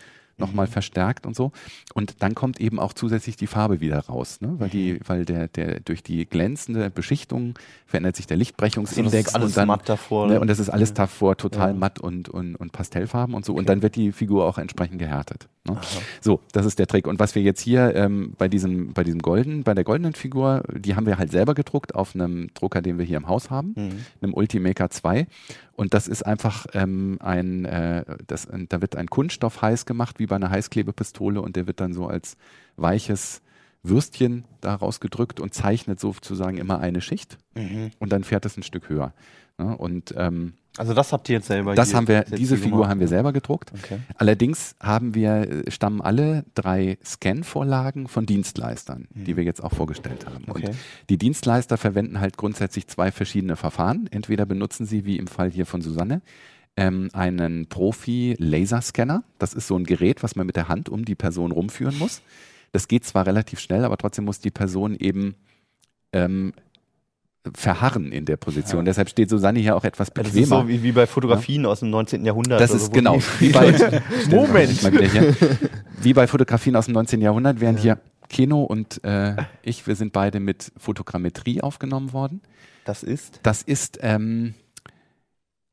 nochmal verstärkt und so. Und dann kommt eben auch zusätzlich die Farbe wieder raus, ne? weil die, weil der, der durch die glänzende Beschichtung verändert sich der Lichtbrechungsindex Also das ist alles und dann matt davor, Ne, und das ist alles davor total Ja. matt und, und, und Pastellfarben und so. Und dann wird die Figur auch entsprechend gehärtet. Ne? So, das ist der Trick. Und was wir jetzt hier ähm, bei diesem, bei diesem golden, bei der goldenen Figur, die haben wir halt selber gedruckt auf einem Drucker, den wir hier im Haus haben, Mhm. einem Ultimaker 2. Und das ist einfach ähm, ein, äh, das, da wird ein Kunststoff heiß gemacht, wie bei einer Heißklebepistole, und der wird dann so als weiches Würstchen da rausgedrückt und zeichnet sozusagen immer eine Schicht Mhm. und dann fährt es ein Stück höher. Ne? Und ähm, Also das habt ihr jetzt selber das haben wir, diese Figur gemacht. haben wir selber gedruckt. Okay. Allerdings haben wir, äh, stammen alle drei Scan-Vorlagen von Dienstleistern, die wir jetzt auch vorgestellt haben. Okay. Und die Dienstleister verwenden halt grundsätzlich zwei verschiedene Verfahren. Entweder benutzen sie, wie im Fall hier von Susanne, ähm, einen Profi-Laserscanner. Das ist so ein Gerät, was man mit der Hand um die Person rumführen muss. Das geht zwar relativ schnell, aber trotzdem muss die Person eben ähm, verharren in der Position. Deshalb steht Susanne hier auch etwas Das bequemer. ist so wie, wie bei Fotografien aus dem 19. Jahrhundert. Das ist so, genau. Wie bei, Moment. Wie bei Fotografien aus dem 19. Jahrhundert, während hier Keno und äh, ich, wir sind beide mit Fotogrammetrie aufgenommen worden. Das ist. Das ist ähm,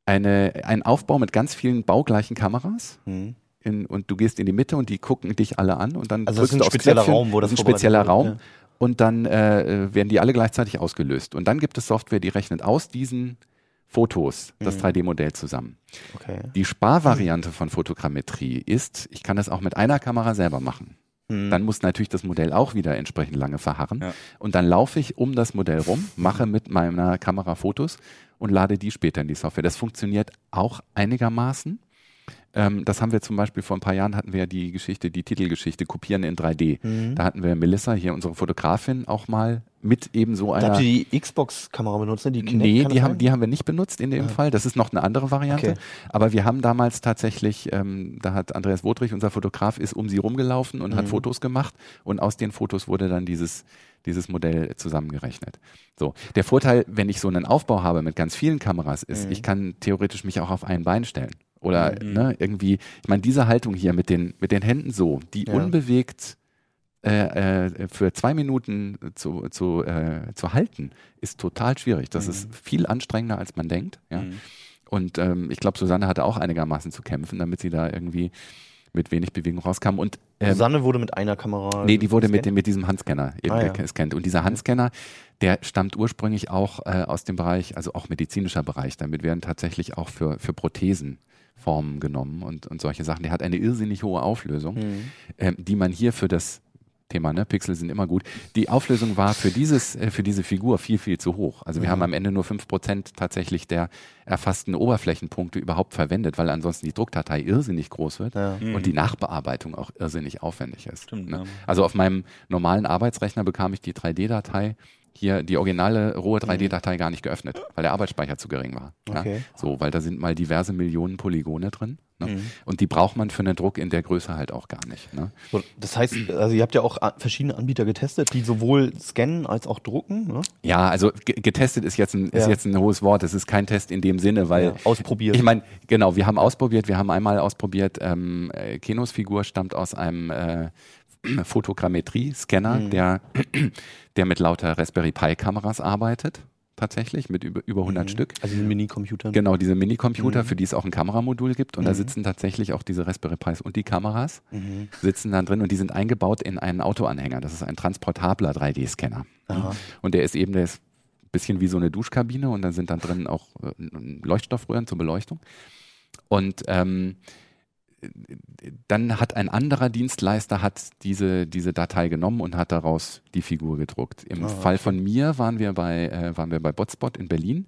eine, ein Aufbau mit ganz vielen baugleichen Kameras. Mhm. In, und du gehst in die Mitte und die gucken dich alle an und dann Also das ist drückst ein spezieller. Raum, wo das ist ein spezieller wird, Raum ja. Und dann äh, werden die alle gleichzeitig ausgelöst. Und dann gibt es Software, die rechnet aus diesen Fotos das Mhm. 3D-Modell zusammen. Okay. Die Sparvariante von Fotogrammetrie ist, ich kann das auch mit einer Kamera selber machen. Mhm. Dann muss natürlich das Modell auch wieder entsprechend lange verharren. Ja. Und dann laufe ich um das Modell rum, mache mit meiner Kamera Fotos und lade die später in die Software. Das funktioniert auch einigermaßen. Ähm, das haben wir zum Beispiel vor ein paar Jahren hatten wir ja die Geschichte, die Titelgeschichte Kopieren in 3D. Mhm. Da hatten wir Melissa, hier unsere Fotografin, auch mal mit eben so einer. habt ihr die Xbox-Kamera benutzt, ne? Die Kinect, Nee, die haben, sein? die haben wir nicht benutzt in dem Ah. Fall. Das ist noch eine andere Variante. Okay. Aber wir haben damals tatsächlich, ähm, da hat Andreas Wodrich, unser Fotograf, ist um sie rumgelaufen und hat Mhm. Fotos gemacht. Und aus den Fotos wurde dann dieses, dieses Modell zusammengerechnet. So. Der Vorteil, wenn ich so einen Aufbau habe mit ganz vielen Kameras, ist, Mhm. ich kann theoretisch mich auch auf ein Bein stellen. Oder Mhm. ne, irgendwie, ich meine, diese Haltung hier mit den, mit den Händen so, die Ja. unbewegt äh, äh, für zwei Minuten zu, zu, äh, zu halten, ist total schwierig. Das Mhm. ist viel anstrengender, als man denkt. Ja? Mhm. Und ähm, ich glaube, Susanne hatte auch einigermaßen zu kämpfen, damit sie da irgendwie mit wenig Bewegung rauskam. Und ähm, Susanne wurde mit einer Kamera. Nee, die wurde mit, dem, mit diesem Handscanner eben Ah, ja. gescannt. Und dieser Handscanner, der stammt ursprünglich auch äh, aus dem Bereich, also auch medizinischer Bereich. Damit werden tatsächlich auch für, für Prothesen Formen genommen und, und solche Sachen. Der hat eine irrsinnig hohe Auflösung, Mhm. ähm, die man hier für das Thema, ne, Pixel sind immer gut. Die Auflösung war für dieses, äh, für diese Figur viel, viel zu hoch. Also wir Mhm. haben am Ende nur fünf Prozent tatsächlich der erfassten Oberflächenpunkte überhaupt verwendet, weil ansonsten die Druckdatei irrsinnig groß wird Ja. Mhm. und die Nachbearbeitung auch irrsinnig aufwendig ist. Stimmt, ne? ja. Also auf meinem normalen Arbeitsrechner bekam ich die 3D-Datei, hier die originale rohe 3D-Datei gar nicht geöffnet, weil der Arbeitsspeicher zu gering war. Ja? Okay. So, weil da sind mal diverse Millionen Polygone drin. Ne? Mhm. Und die braucht man für einen Druck in der Größe halt auch gar nicht. Ne? Das heißt, also ihr habt ja auch verschiedene Anbieter getestet, die sowohl scannen als auch drucken. Ne? Ja, also ge- getestet ist jetzt, ein, ist Ja. jetzt ein hohes Wort. Es ist kein Test in dem Sinne, weil Ja, ausprobiert. Ich meine, genau, wir haben ausprobiert, wir haben einmal ausprobiert, ähm, äh, Kenos Figur stammt aus einem äh, Fotogrammetrie-Scanner, Mhm. der, der mit lauter Raspberry Pi-Kameras arbeitet, tatsächlich, mit über, über 100 Mhm. Stück. Also den Mini-Computern. Genau, diese Minicomputer, Mhm. für die es auch ein Kameramodul gibt. Und da Mhm. sitzen tatsächlich auch diese Raspberry Pis und die Kameras Mhm. sitzen dann drin und die sind eingebaut in einen Autoanhänger. Das ist ein transportabler 3D-Scanner. Aha. Und der ist eben, der ist ein bisschen wie so eine Duschkabine und da sind dann drin auch äh, Leuchtstoffröhren zur Beleuchtung. Und ähm, dann hat ein anderer Dienstleister hat diese, diese Datei genommen und hat daraus die Figur gedruckt. Im Ah, Fall von mir waren wir bei, äh, waren wir bei Botspot in Berlin.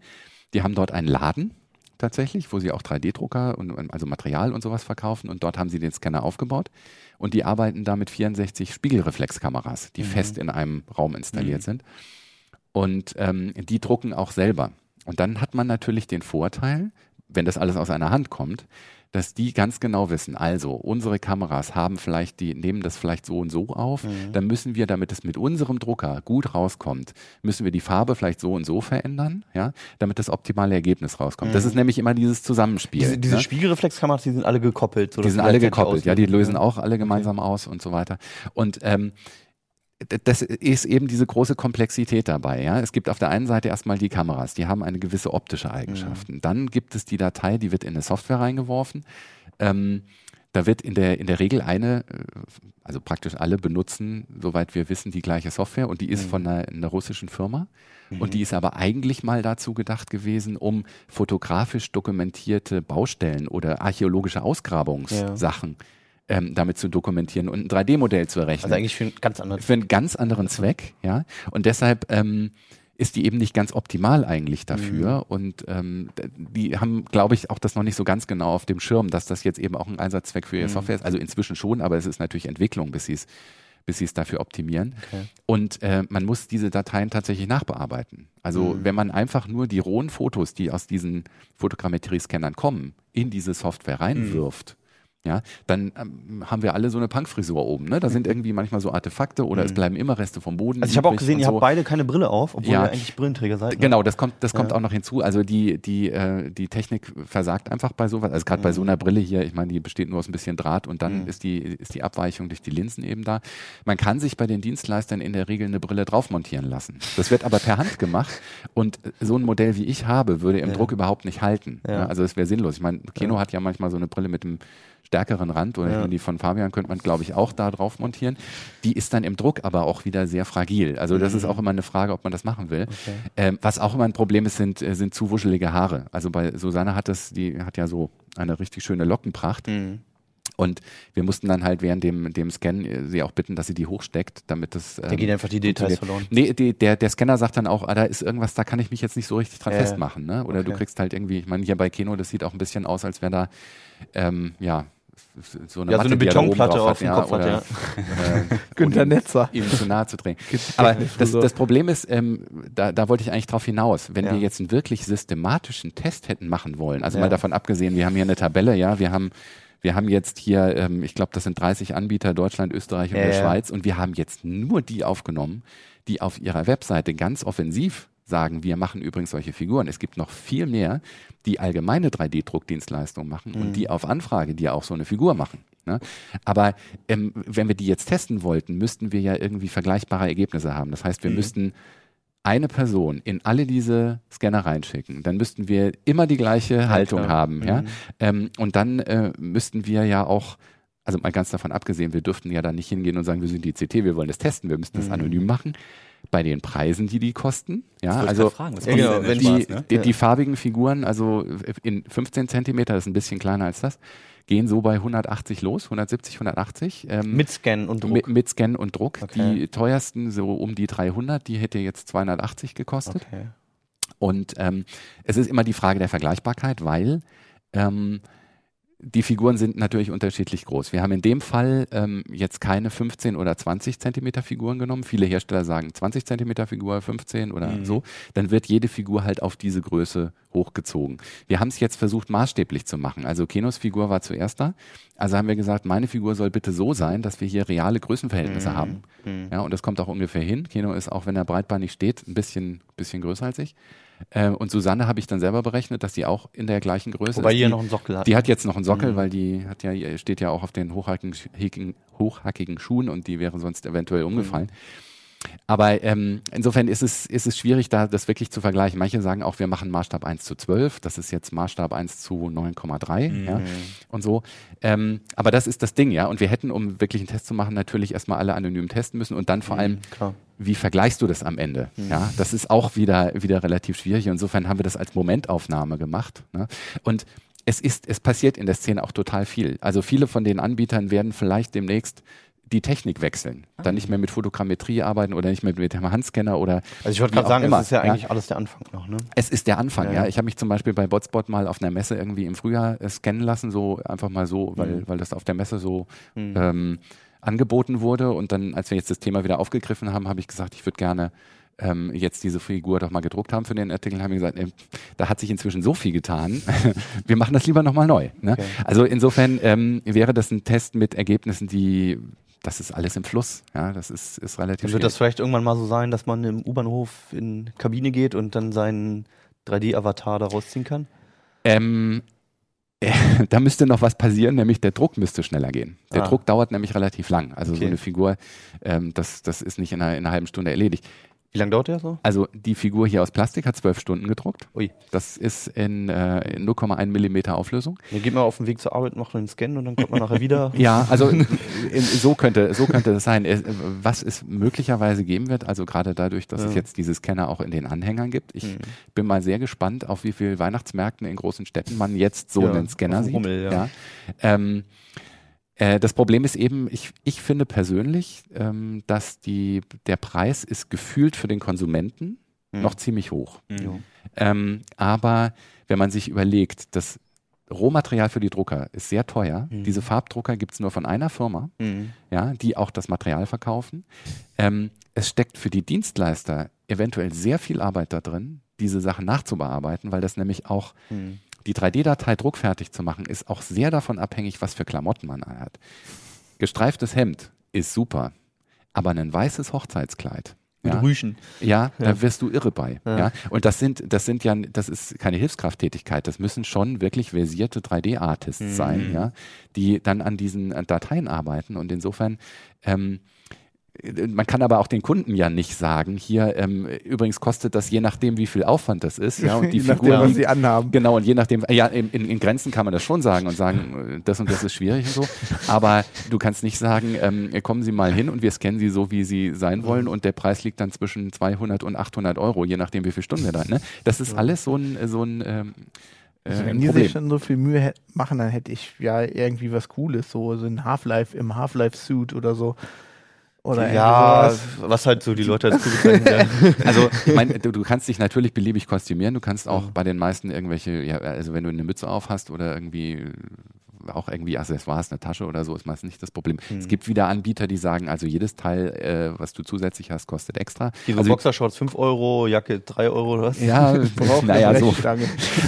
Die haben dort einen Laden tatsächlich, wo sie auch 3D-Drucker und und also Material und sowas verkaufen und dort haben sie den Scanner aufgebaut und die arbeiten da mit 64 Spiegelreflexkameras, die Mhm. fest in einem Raum installiert Mhm. sind. Und ähm, die drucken auch selber. Und dann hat man natürlich den Vorteil, wenn das alles aus einer Hand kommt, dass die ganz genau wissen, also unsere Kameras haben vielleicht, die nehmen das vielleicht so und so auf, Mhm. dann müssen wir, damit es mit unserem Drucker gut rauskommt, müssen wir die Farbe vielleicht so und so verändern, ja, damit das optimale Ergebnis rauskommt. Das ist nämlich immer dieses Zusammenspiel. Mhm. Diese, diese ne? Spiegelreflexkameras, die sind alle gekoppelt. Die sind alle gekoppelt, ja, die lösen auch alle gemeinsam aus und so weiter. Und ähm, das ist eben diese große Komplexität dabei. Ja? Es gibt auf der einen Seite erstmal die Kameras, die haben eine gewisse optische Eigenschaften. Dann gibt es die Datei, die wird in eine Software reingeworfen. Ähm, da wird in der, in der Regel eine, äh, also praktisch alle benutzen, soweit wir wissen, die gleiche Software und die ist von einer, einer russischen Firma. Und die ist aber eigentlich mal dazu gedacht gewesen, um fotografisch dokumentierte Baustellen oder archäologische Ausgrabungssachen ähm, damit zu dokumentieren und ein 3D-Modell zu errechnen Also eigentlich für einen ganz anderen für einen ganz anderen Zweck, ja. Und deshalb ähm, ist die eben nicht ganz optimal eigentlich dafür. Und ähm, die haben, glaube ich, auch das noch nicht so ganz genau auf dem Schirm, dass das jetzt eben auch ein Einsatzzweck für ihre Software ist. Also inzwischen schon, aber es ist natürlich Entwicklung, bis sie es bis sie es dafür optimieren. Okay. Und äh, man muss diese Dateien tatsächlich nachbearbeiten. Also wenn man einfach nur die rohen Fotos, die aus diesen Fotogrammetrie-Scannern kommen, in diese Software reinwirft, ja, dann ähm, haben wir alle so eine Punkfrisur oben. Ne? Da sind irgendwie manchmal so Artefakte oder es bleiben immer Reste vom Boden. Also ich habe auch gesehen, und ihr so. habt beide keine Brille auf, obwohl Ja. ihr eigentlich Brillenträger seid. ne? Genau, das kommt, das kommt Ja. auch noch hinzu. Also die, die, äh, die Technik versagt einfach bei sowas. Also gerade bei so einer Brille hier, ich meine, die besteht nur aus ein bisschen Draht und dann Mhm. ist die, ist die Abweichung durch die Linsen eben da. Man kann sich bei den Dienstleistern in der Regel eine Brille drauf montieren lassen. Das wird aber per Hand gemacht und so ein Modell wie ich habe, würde im Ja. Druck überhaupt nicht halten. Ja, also es wäre sinnlos. Ich meine, Keno hat ja manchmal so eine Brille mit einem stärkeren Rand oder Ja. die von Fabian könnte man, glaube ich, auch da drauf montieren. Die ist dann im Druck aber auch wieder sehr fragil. Also das Mhm. ist auch immer eine Frage, ob man das machen will. Ähm, was auch immer ein Problem ist, sind, äh, sind zu wuschelige Haare. Also bei Susanne hat das, die hat ja so eine richtig schöne Lockenpracht. Mhm. Und wir mussten dann halt während dem, dem Scan äh, sie auch bitten, dass sie die hochsteckt, damit das. Da ähm, gehen einfach die Details verloren. Nee, die, der, der Scanner sagt dann auch, ah, da ist irgendwas, da kann ich mich jetzt nicht so richtig dran Ja, festmachen. Ne? Oder du okay. kriegst halt irgendwie, ich meine, hier bei Keno, das sieht auch ein bisschen aus, als wäre da, ähm, ja, so eine, Ja, so eine Betonplatte drauf auf dem Kopf hat, oder, ja. äh, Günter Netzer. ihm zu nahe zu drängen. Gibt's Aber das, das Problem ist, ähm, da, da wollte ich eigentlich drauf hinaus, wenn Ja. wir jetzt einen wirklich systematischen Test hätten machen wollen, also Ja. mal davon abgesehen, wir haben hier eine Tabelle, ja, wir haben wir haben jetzt hier, ähm, ich glaube, das sind 30 Anbieter, Deutschland, Österreich und Ja, der. Schweiz, und wir haben jetzt nur die aufgenommen, die auf ihrer Webseite ganz offensiv sagen, wir machen übrigens solche Figuren. Es gibt noch viel mehr, die allgemeine 3D-Druckdienstleistungen machen Mhm. und die auf Anfrage, die auch so eine Figur machen. Ne? Aber ähm, wenn wir die jetzt testen wollten, müssten wir ja irgendwie vergleichbare Ergebnisse haben. Das heißt, wir Mhm. müssten eine Person in alle diese Scanner reinschicken. Dann müssten wir immer die gleiche Haltung klar. haben. Ja? Mhm. Ähm, und dann äh, müssten wir ja auch, also mal ganz davon abgesehen, wir dürften ja da nicht hingehen und sagen, wir sind die CT, wir wollen das testen, wir müssen das Mhm. anonym machen. Bei den Preisen, die die kosten, ja, also fragen, Ja, genau, wenn die, Spaß, ne? die, die farbigen Figuren, also in 15 Zentimeter, das ist ein bisschen kleiner als das, gehen so bei 180 los, 170, 180. Ähm, Mit Scan und Druck. mit, mit Scan und Druck. Okay. Die teuersten so um die 300, die hätte jetzt 280 gekostet. okay. Und ähm, es ist immer die Frage der Vergleichbarkeit, weil ähm, die Figuren sind natürlich unterschiedlich groß. Wir haben in dem Fall ähm, jetzt keine 15 oder 20 Zentimeter Figuren genommen. Viele Hersteller sagen 20 Zentimeter Figur, 15 oder Mhm. so. Dann wird jede Figur halt auf diese Größe hochgezogen. Wir haben es jetzt versucht maßstäblich zu machen. Also Kenos Figur war zuerst da. Also haben wir gesagt, meine Figur soll bitte so sein, dass wir hier reale Größenverhältnisse Mhm. haben. Mhm. Ja, und das kommt auch ungefähr hin. Keno ist, auch wenn er breitbeinig steht, ein bisschen, bisschen größer als ich. Ähm, und Susanne habe ich dann selber berechnet, dass sie auch in der gleichen Größe Wobei ist. die ja Die- noch einen Sockel hat. die hat jetzt noch einen Sockel, Mhm. weil die hat ja, steht ja auch auf den hochhackigen, hackigen- hochhackigen Schuhen und die wäre sonst eventuell umgefallen. Aber ähm, insofern ist es, ist es schwierig, da das wirklich zu vergleichen. Manche sagen auch, wir machen Maßstab 1 zu 12, das ist jetzt Maßstab 1 zu 9,3 Mhm. ja, und so. Ähm, aber das ist das Ding, ja. Und wir hätten, um wirklich einen Test zu machen, natürlich erstmal alle anonym testen müssen und dann vor allem Klar. wie vergleichst du das am Ende? Ja, das ist auch wieder, wieder relativ schwierig. Insofern haben wir das als Momentaufnahme gemacht. Ne? Und es ist, es passiert in der Szene auch total viel. Also viele von den Anbietern werden vielleicht demnächst die Technik wechseln. Dann nicht mehr mit Fotogrammetrie arbeiten oder nicht mehr mit dem Handscanner oder Also ich wollte gerade sagen, immer, es ist ja ja. eigentlich alles der Anfang noch, ne? es ist der Anfang, Ja, ja. ja. Ich habe mich zum Beispiel bei Botspot mal auf einer Messe irgendwie im Frühjahr äh, scannen lassen, so einfach mal so, weil, Mhm. weil das auf der Messe so Mhm. ähm, angeboten wurde. Und dann, als wir jetzt das Thema wieder aufgegriffen haben, habe ich gesagt, ich würde gerne ähm, jetzt diese Figur doch mal gedruckt haben für den Artikel, haben wir gesagt, äh, da hat sich inzwischen so viel getan, wir machen das lieber nochmal neu. Ne? Okay. Also insofern ähm, wäre das ein Test mit Ergebnissen, die das ist alles im Fluss. Ja, das ist, ist relativ Dann wird das vielleicht irgendwann mal so sein, dass man im U-Bahnhof in Kabine geht und dann seinen 3D-Avatar da rausziehen kann? Ähm, äh, da müsste noch was passieren, nämlich der Druck müsste schneller gehen. Der Ah. Druck dauert nämlich relativ lang. Also so Okay. eine Figur, ähm, das, das ist nicht in einer, in einer halben Stunde erledigt. Wie lange dauert der so? Also die Figur hier aus Plastik hat zwölf Stunden gedruckt. Ui. Das ist in, äh, in 0,1 Millimeter Auflösung. Dann geht man auf den Weg zur Arbeit, macht einen Scan und dann kommt man nachher wieder. Ja, also in, so könnte so könnte das sein. Es, was es möglicherweise geben wird, also gerade dadurch, dass es Ja. jetzt diese Scanner auch in den Anhängern gibt. Ich Mhm. bin mal sehr gespannt, auf wie viel Weihnachtsmärkten in großen Städten man jetzt so Ja, einen Scanner sieht. Rummel, ja. Ähm, äh, das Problem ist eben, ich, ich finde persönlich, ähm, dass die, der Preis ist gefühlt für den Konsumenten Mhm. noch ziemlich hoch. Jo. Ähm, aber wenn man sich überlegt, das Rohmaterial für die Drucker ist sehr teuer. Mhm. Diese Farbdrucker gibt es nur von einer Firma, Mhm. ja, die auch das Material verkaufen. Ähm, es steckt für die Dienstleister eventuell sehr viel Arbeit da drin, diese Sachen nachzubearbeiten, weil das nämlich auch Mhm. Die 3D-Datei druckfertig zu machen, ist auch sehr davon abhängig, was für Klamotten man anhat. Gestreiftes Hemd ist super, aber ein weißes Hochzeitskleid. Mit Ja, Rüschen. ja, Ja. da wirst du irre bei. Ja. Ja. Und das sind, das sind ja, das ist keine Hilfskrafttätigkeit. Das müssen schon wirklich versierte 3D-Artists Mhm. sein, ja, die dann an diesen Dateien arbeiten. Und insofern, ähm, äh, man kann aber auch den Kunden ja nicht sagen, hier, ähm, übrigens kostet das je nachdem, wie viel Aufwand das ist, ja, und die Je nachdem, Figur, was die- sie anhaben. Genau, und je nachdem, ja, in, in, Grenzen kann man das schon sagen und sagen, äh, das und das ist schwierig und so. Aber du kannst nicht sagen, ähm, kommen Sie mal hin und wir scannen Sie so, wie Sie sein wollen und der Preis liegt dann zwischen 200 und 800 Euro, je nachdem, wie viele Stunden wir da, ne? Das ist alles so ein, so ein, ähm, äh, Also wenn die sich schon so viel Mühe machen, dann hätte ich ja irgendwie was Cooles, so, so ein Half-Life im Half-Life-Suit oder so. Oder ja, was halt so die Leute dazu gezeichnet haben. Also, ich meine, du, du kannst dich natürlich beliebig kostümieren. Du kannst auch Mhm. bei den meisten irgendwelche, ja, also wenn du eine Mütze auf hast oder irgendwie auch irgendwie Accessoires, eine Tasche oder so, ist meistens nicht das Problem. Mhm. Es gibt wieder Anbieter, die sagen, also jedes Teil, äh, was du zusätzlich hast, kostet extra. Hier so also, Boxershorts 5 Euro, Jacke 3 Euro oder was? ja, Braucht naja, so.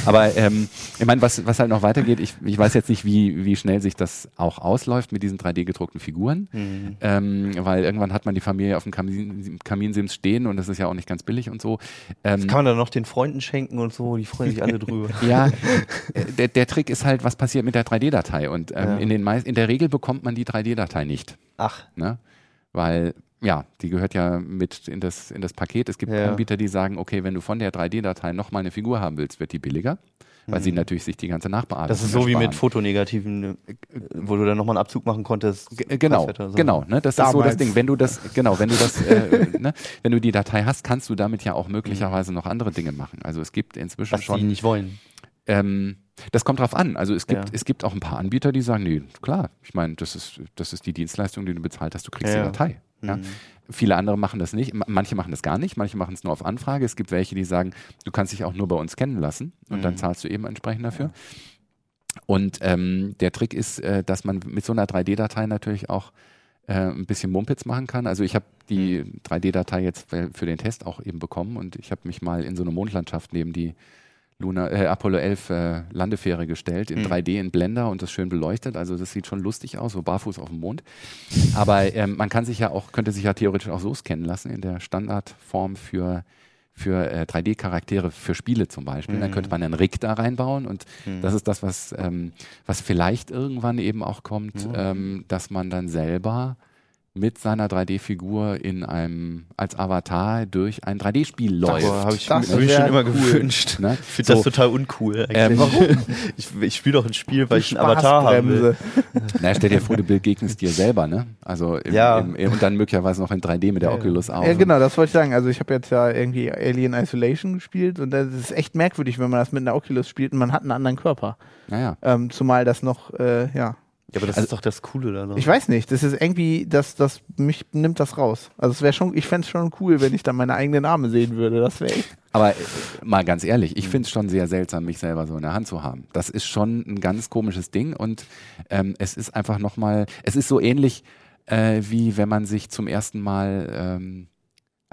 Aber ähm, ich meine, was, was halt noch weitergeht, ich, ich weiß jetzt nicht, wie, wie schnell sich das auch ausläuft mit diesen 3D-gedruckten Figuren. Mhm. Ähm, weil irgendwann hat man die Familie auf dem Kamin, Kaminsims stehen und das ist ja auch nicht ganz billig und so. Ähm, Kann man dann noch den Freunden schenken und so, die freuen sich alle drüber. ja, äh, der, der Trick ist halt, was passiert mit der 3D-Datei. Und ähm, Ja. in, den meist, in der Regel bekommt man die 3D-Datei nicht. Ach, Ne? Weil, ja, die gehört ja mit in das, in das Paket. Es gibt Ja. Anbieter, die sagen, okay, wenn du von der 3D-Datei nochmal eine Figur haben willst, wird die billiger, weil sie natürlich sich die ganze Nachbearbeitung das ist so wie ersparen. mit Fotonegativen, äh, wo du dann nochmal einen Abzug machen konntest. G- Genau, Kassette, so. genau. Ne? Das ist so das Damals. Ding. Wenn du das, genau, wenn du das, äh, ne? wenn du die Datei hast, kannst du damit ja auch möglicherweise noch andere Dinge machen. Also es gibt inzwischen Was die schon. nicht wollen. Ähm, das kommt drauf an. Also es gibt, Ja. es gibt auch ein paar Anbieter, die sagen, nee, klar, ich meine, das ist, das ist die Dienstleistung, die du bezahlt hast, du kriegst Ja. die Datei. Ja? Mhm. Viele andere machen das nicht. Ma- Manche machen das gar nicht, manche machen es nur auf Anfrage. Es gibt welche, die sagen, du kannst dich auch nur bei uns kennen lassen und dann Mhm. zahlst du eben entsprechend dafür. Und ähm, der Trick ist, äh, dass man mit so einer 3D-Datei natürlich auch äh, ein bisschen Mumpitz machen kann. Also ich habe die 3D-Datei jetzt äh, für den Test auch eben bekommen und ich habe mich mal in so eine Mondlandschaft neben die Luna, äh, Apollo 11 äh, Landefähre gestellt, in Mhm. 3D in Blender und das schön beleuchtet. Also das sieht schon lustig aus, so barfuß auf dem Mond. Aber ähm, man kann sich ja auch, könnte sich ja theoretisch auch so scannen lassen in der Standardform für für äh, 3D-Charaktere für Spiele zum Beispiel. Dann Mhm. könnte man einen Rig da reinbauen und Mhm. das ist das, was, ähm, was vielleicht irgendwann eben auch kommt, Ja. ähm, dass man dann selber mit seiner 3D-Figur in einem als Avatar durch ein 3D-Spiel läuft. Boah, habe ich Das mir wär schon immer cool. gewünscht. Ne? Ich finde das So. total uncool. Eigentlich. Ähm, Warum? Ich, ich spiele doch ein Spiel, weil ich einen Avatar haben will. Spaßbremse. Na, stell dir vor, du begegnest dir selber, ne? Also im, Ja. im, im, und dann möglicherweise noch in 3D mit der Ja. Oculus auch. Ja, genau, das wollte ich sagen. Also ich habe jetzt ja irgendwie Alien Isolation gespielt und das ist echt merkwürdig, wenn man das mit einer Oculus spielt und man hat einen anderen Körper. Naja. Ähm, zumal das noch, äh, ja. Ja, aber das Also- ist doch das Coole da. Ich weiß nicht, das ist irgendwie, das, das, mich nimmt das raus. Also es wäre schon, ich fände es schon cool, wenn ich dann meine eigenen Arme sehen würde. Das wäre echt. Aber äh, mal ganz ehrlich, ich finde es schon sehr seltsam, mich selber so in der Hand zu haben. Das ist schon ein ganz komisches Ding und ähm, es ist einfach nochmal, es ist so ähnlich äh, wie wenn man sich zum ersten Mal, ähm,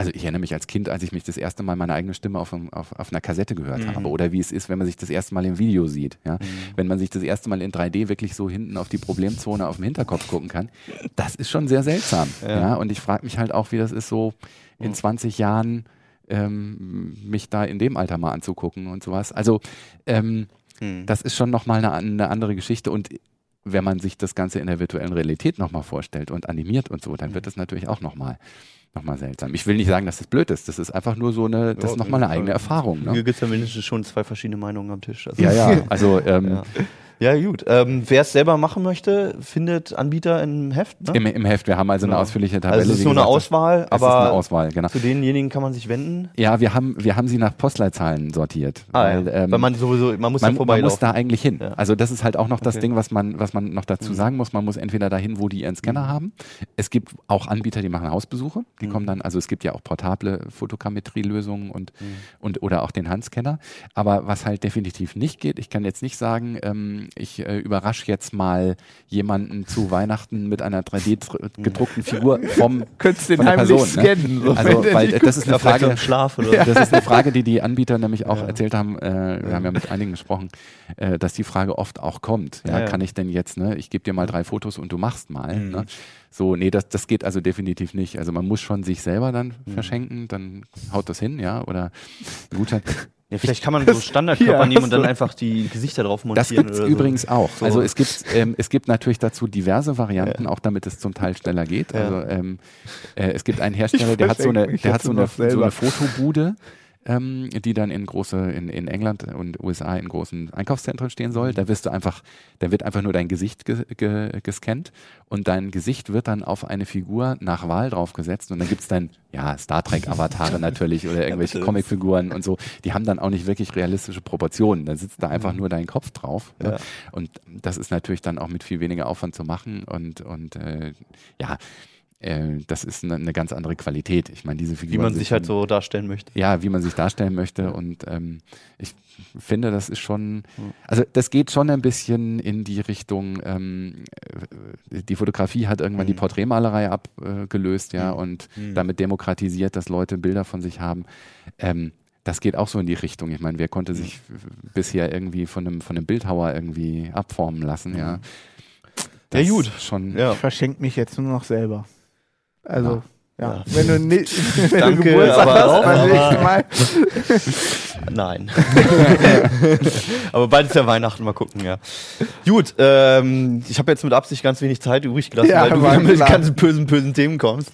also ich erinnere mich als Kind, als ich mich das erste Mal meine eigene Stimme auf, einem- auf, auf einer Kassette gehört Mhm. habe oder wie es ist, wenn man sich das erste Mal im Video sieht. Ja? Wenn man sich das erste Mal in 3D wirklich so hinten auf die Problemzone auf dem Hinterkopf gucken kann, das ist schon sehr seltsam. Ja. Und ich frage mich halt auch, wie das ist, so in 20 Jahren ähm, mich da in dem Alter mal anzugucken und sowas. Also ähm, Hm. das ist schon nochmal eine, eine andere Geschichte und wenn man sich das Ganze in der virtuellen Realität nochmal vorstellt und animiert und so, dann wird das natürlich auch nochmal noch mal seltsam. Ich will nicht sagen, dass das blöd ist. Das ist einfach nur so eine, das ist nochmal eine eigene Erfahrung. Hier Ne? gibt es ja mindestens schon zwei verschiedene Meinungen am Tisch. Also- Ja, ja, also ähm, Ja. Ja, gut. Ähm, Wer es selber machen möchte, findet Anbieter im Heft. Ne? im, im Heft, wir haben also eine Genau. ausführliche Tabelle. also es ist nur eine gesagt, Auswahl, Es aber ist eine Auswahl, genau. zu denjenigen kann man sich wenden. Ja, wir haben, wir haben sie nach Postleitzahlen sortiert. Ah, weil, ja. ähm, Weil man sowieso, man muss man, da man muss vorbeilaufen. da eigentlich hin. Ja. Also das ist halt auch noch das Okay. Mhm. Ding, was man, was man noch dazu sagen muss. Man muss entweder dahin, wo die ihren Scanner haben. Es gibt auch Anbieter, die machen Hausbesuche. Die Mhm. kommen dann, also es gibt ja auch portable Fotogrammetrie-Lösungen und, Mhm. und oder auch den Handscanner. Aber was halt definitiv nicht geht, ich kann jetzt nicht sagen, ähm, ich äh, überrasche jetzt mal jemanden zu Weihnachten mit einer 3D dr- gedruckten Figur vom Könntest den heimlich Person, ne? scannen. So, Also, weil das ist eine ja, Frage, Schlaf oder das ist eine Frage, die die Anbieter nämlich auch erzählt haben. Äh, wir haben ja mit einigen gesprochen, äh, dass die Frage oft auch kommt. Ja, Ja, ja. Kann ich denn jetzt, ne, ich gebe dir mal drei Fotos und du machst mal. Ne? So, nee, das, das geht also definitiv nicht. Also man muss schon sich selber dann verschenken, dann haut das hin, ja, oder Gutschein. Ja, vielleicht kann man so Standardkörper Ja, nehmen und dann einfach die Gesichter drauf montieren. Das gibt's oder so. übrigens auch. So. Also es gibt, ähm, es gibt natürlich dazu diverse Varianten, auch damit es zum Teil schneller geht. Ja. Also ähm, äh, es gibt einen Hersteller, der hat so eine, der hat so eine, so eine Fotobude, ähm, die dann in große, in, in England und USA in großen Einkaufszentren stehen soll. Da wirst du einfach, da wird einfach nur dein Gesicht ge ge gescannt und dein Gesicht wird dann auf eine Figur nach Wahl draufgesetzt und dann gibt's dann, ja, Star Trek-Avatare natürlich oder irgendwelche bitte. Comicfiguren und so. Die haben dann auch nicht wirklich realistische Proportionen. Da sitzt da einfach nur dein Kopf drauf. Ne? Ja. Und das ist natürlich dann auch mit viel weniger Aufwand zu machen und, und äh, ja, äh, das ist eine, eine ganz andere Qualität. Ich meine, diese Figuren Wie man sich halt so darstellen möchte. ja, wie man sich darstellen möchte. Und ähm, ich finde, das ist schon, also das geht schon ein bisschen in die Richtung, ähm, äh, die Fotografie hat irgendwann die Porträtmalerei abgelöst, ja, und damit demokratisiert, dass Leute Bilder von sich haben. Ähm, das geht auch so in die Richtung. Ich meine, wer konnte sich bisher irgendwie von einem, von einem Bildhauer irgendwie abformen lassen, ja. Ja, gut. Schon, Ja. Ich verschenke mich jetzt nur noch selber. Also, ja. Ja. Wenn du, ni- wenn Danke, du Geburtstag aber hast, beim nächsten Mal. Nein. Aber bald ist ja Weihnachten, mal gucken, ja. Gut, ähm, ich habe jetzt mit Absicht ganz wenig Zeit übrig gelassen, Ja, weil du mit klar. ganzen bösen, bösen Themen kommst.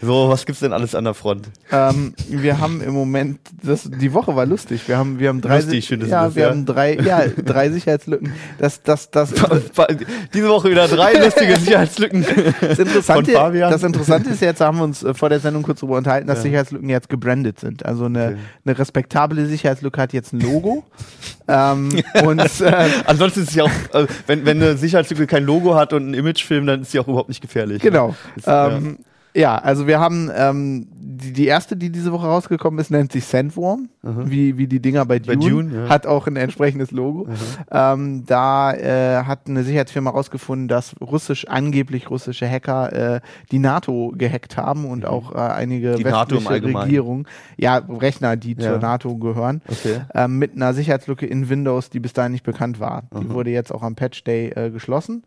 So, was gibt's denn alles an der Front? Ähm, wir haben im Moment, das, die Woche war lustig. Wir haben, wir haben drei, Lustig findest du ja, das, wir ja? haben drei, ja, drei Sicherheitslücken. Das, das, das, Diese Woche wieder drei lustige Sicherheitslücken. Das Interessante, das Interessante ist jetzt, da haben wir uns äh, vor der Sendung kurz darüber unterhalten, dass Sicherheitslücken jetzt gebrandet sind. Also eine, eine respektable Sicherheitslücke hat jetzt ein Logo. ähm, und äh, Ansonsten ist sie auch, äh, wenn, wenn eine Sicherheitslücke kein Logo hat und einen Imagefilm, dann ist sie auch überhaupt nicht gefährlich. genau. Ist- ähm, ja. also wir haben ähm, die, die erste, die diese Woche rausgekommen ist, nennt sich Sandworm, wie, wie die Dinger bei Bei Dune, Dune, ja. hat auch ein entsprechendes Logo. Ähm, da äh, hat eine Sicherheitsfirma rausgefunden, dass russisch, angeblich russische Hacker äh, die NATO gehackt haben und auch äh, einige Mhm. Die westliche. Regierungen, ja, Rechner, die Ja. zur NATO gehören, Okay. ähm, mit einer Sicherheitslücke in Windows, die bis dahin nicht bekannt war. Die wurde jetzt auch am Patch Day äh, geschlossen,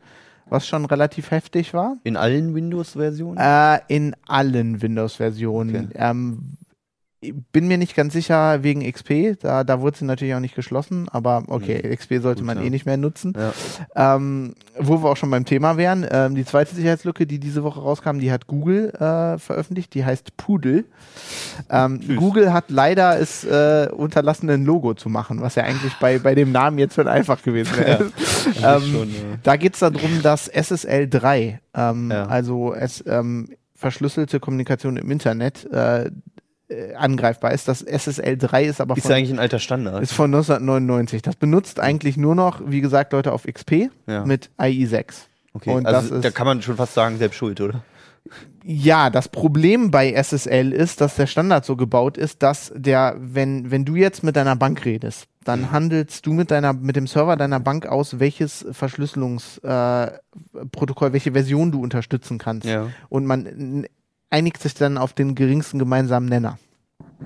was schon relativ heftig war. In allen Windows-Versionen? Äh, in allen Windows-Versionen. Okay. Ähm, bin mir nicht ganz sicher wegen XP, da, da wurde sie natürlich auch nicht geschlossen, aber okay, XP sollte Gut, man ja. eh nicht mehr nutzen. Ja. Ähm, wo wir auch schon beim Thema wären, ähm, die zweite Sicherheitslücke, die diese Woche rauskam, die hat Google äh, veröffentlicht, die heißt Pudel. Ähm. Google hat leider es äh, unterlassen, ein Logo zu machen, was ja eigentlich bei, bei dem Namen jetzt schon einfach gewesen wäre. ähm, schon, ja. Da geht es darum, dass SSL 3, ähm, Ja. also es, ähm, verschlüsselte Kommunikation im Internet, äh, äh, angreifbar ist. Das SSL 3 ist aber Ist von, eigentlich ein alter Standard. ist von 1999. Das benutzt eigentlich nur noch, wie gesagt, Leute auf XP Ja. mit IE6. Okay, und also da kann man schon fast sagen, selbst schuld, oder? Ja, das Problem bei SSL ist, dass der Standard so gebaut ist, dass der, wenn, wenn du jetzt mit deiner Bank redest, dann handelst du mit deiner, mit dem Server deiner Bank aus, welches Verschlüsselungsprotokoll, äh, welche Version du unterstützen kannst. Ja. Und man einigt sich dann auf den geringsten gemeinsamen Nenner.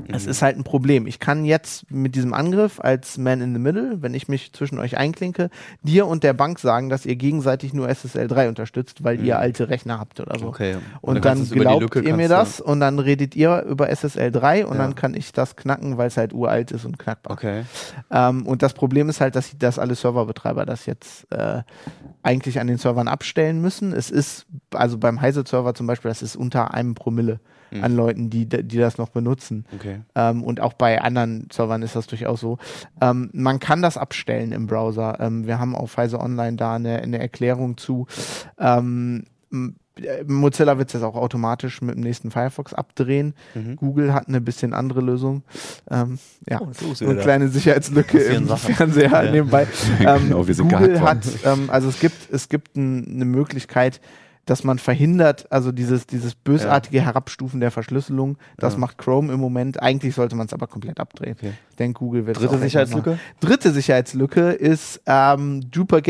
Es ist halt ein Problem. Ich kann jetzt mit diesem Angriff als Man in the Middle, wenn ich mich zwischen euch einklinke, dir und der Bank sagen, dass ihr gegenseitig nur SSL 3 unterstützt, weil ihr alte Rechner habt oder so. Okay. Und, dann dann, die glaubt ihr mir das und dann redet ihr über SSL 3 und Ja. dann kann ich das knacken, weil es halt uralt ist und knackbar. Okay. Ähm, und das Problem ist halt, dass, dass alle Serverbetreiber das jetzt äh, eigentlich an den Servern abstellen müssen. Es ist, also beim Heise-Server zum Beispiel, das ist unter einem Promille an Leuten, die, die das noch benutzen. Okay. Ähm, und auch bei anderen Servern ist das durchaus so. Ähm, man kann das abstellen im Browser. Ähm, wir haben auf Heise Online da eine, eine Erklärung zu. Ähm, äh, Mozilla wird es jetzt auch automatisch mit dem nächsten Firefox abdrehen. Google hat eine bisschen andere Lösung. Ähm, ja, Oh, so eine kleine Sicherheitslücke im Sachen. Fernseher Ja. nebenbei. Ähm, Genau, wir sind Google hat, ähm, also es gibt, es gibt ein, eine Möglichkeit, dass man verhindert, also dieses, dieses bösartige Herabstufen der Verschlüsselung, das Ja. macht Chrome im Moment. Eigentlich sollte man es aber komplett abdrehen. Okay. Ich denke, Google wird Dritte Sicherheitslücke? Dritte Sicherheitslücke ist ähm, Drupal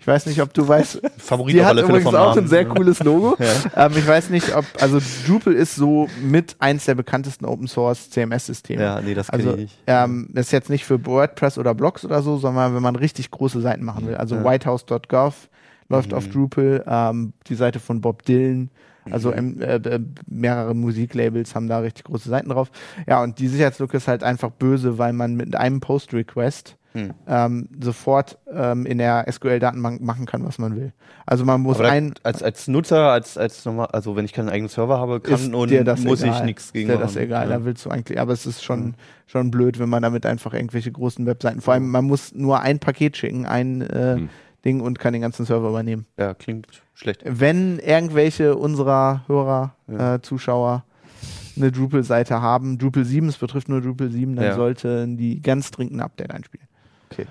Ich weiß nicht, ob du weißt, Favorit die hat übrigens auch Namen. ein sehr cooles Logo. Ja. ähm, ich weiß nicht, ob, also Drupal ist so mit eins der bekanntesten Open Source CMS-Systeme. Ja, nee, das kenne Also ich ähm, das ist jetzt nicht für WordPress oder Blogs oder so, sondern wenn man richtig große Seiten machen will. Also Ja. whitehouse.gov läuft auf Mhm. Drupal, ähm, die Seite von Bob Dylan, also ähm, äh, mehrere Musiklabels haben da richtig große Seiten drauf. Ja, und die Sicherheitslücke ist halt einfach böse, weil man mit einem Post-Request Hm. ähm, sofort ähm, in der SQL-Datenbank machen kann, was man will. Also man muss ein als, als Nutzer, als, als normal, also wenn ich keinen eigenen Server habe, kann und muss egal. ich nichts gegen Ist dir das egal, Ja. da willst du eigentlich, aber es ist schon, schon blöd, wenn man damit einfach irgendwelche großen Webseiten, vor allem man muss nur ein Paket schicken, ein äh, Hm. Ding und kann den ganzen Server übernehmen. ja, klingt schlecht. Wenn irgendwelche unserer Hörer, Ja. äh, Zuschauer eine Drupal-Seite haben, Drupal 7, es betrifft nur Drupal 7, dann Ja. sollten die ganz dringend ein Update einspielen. Okay.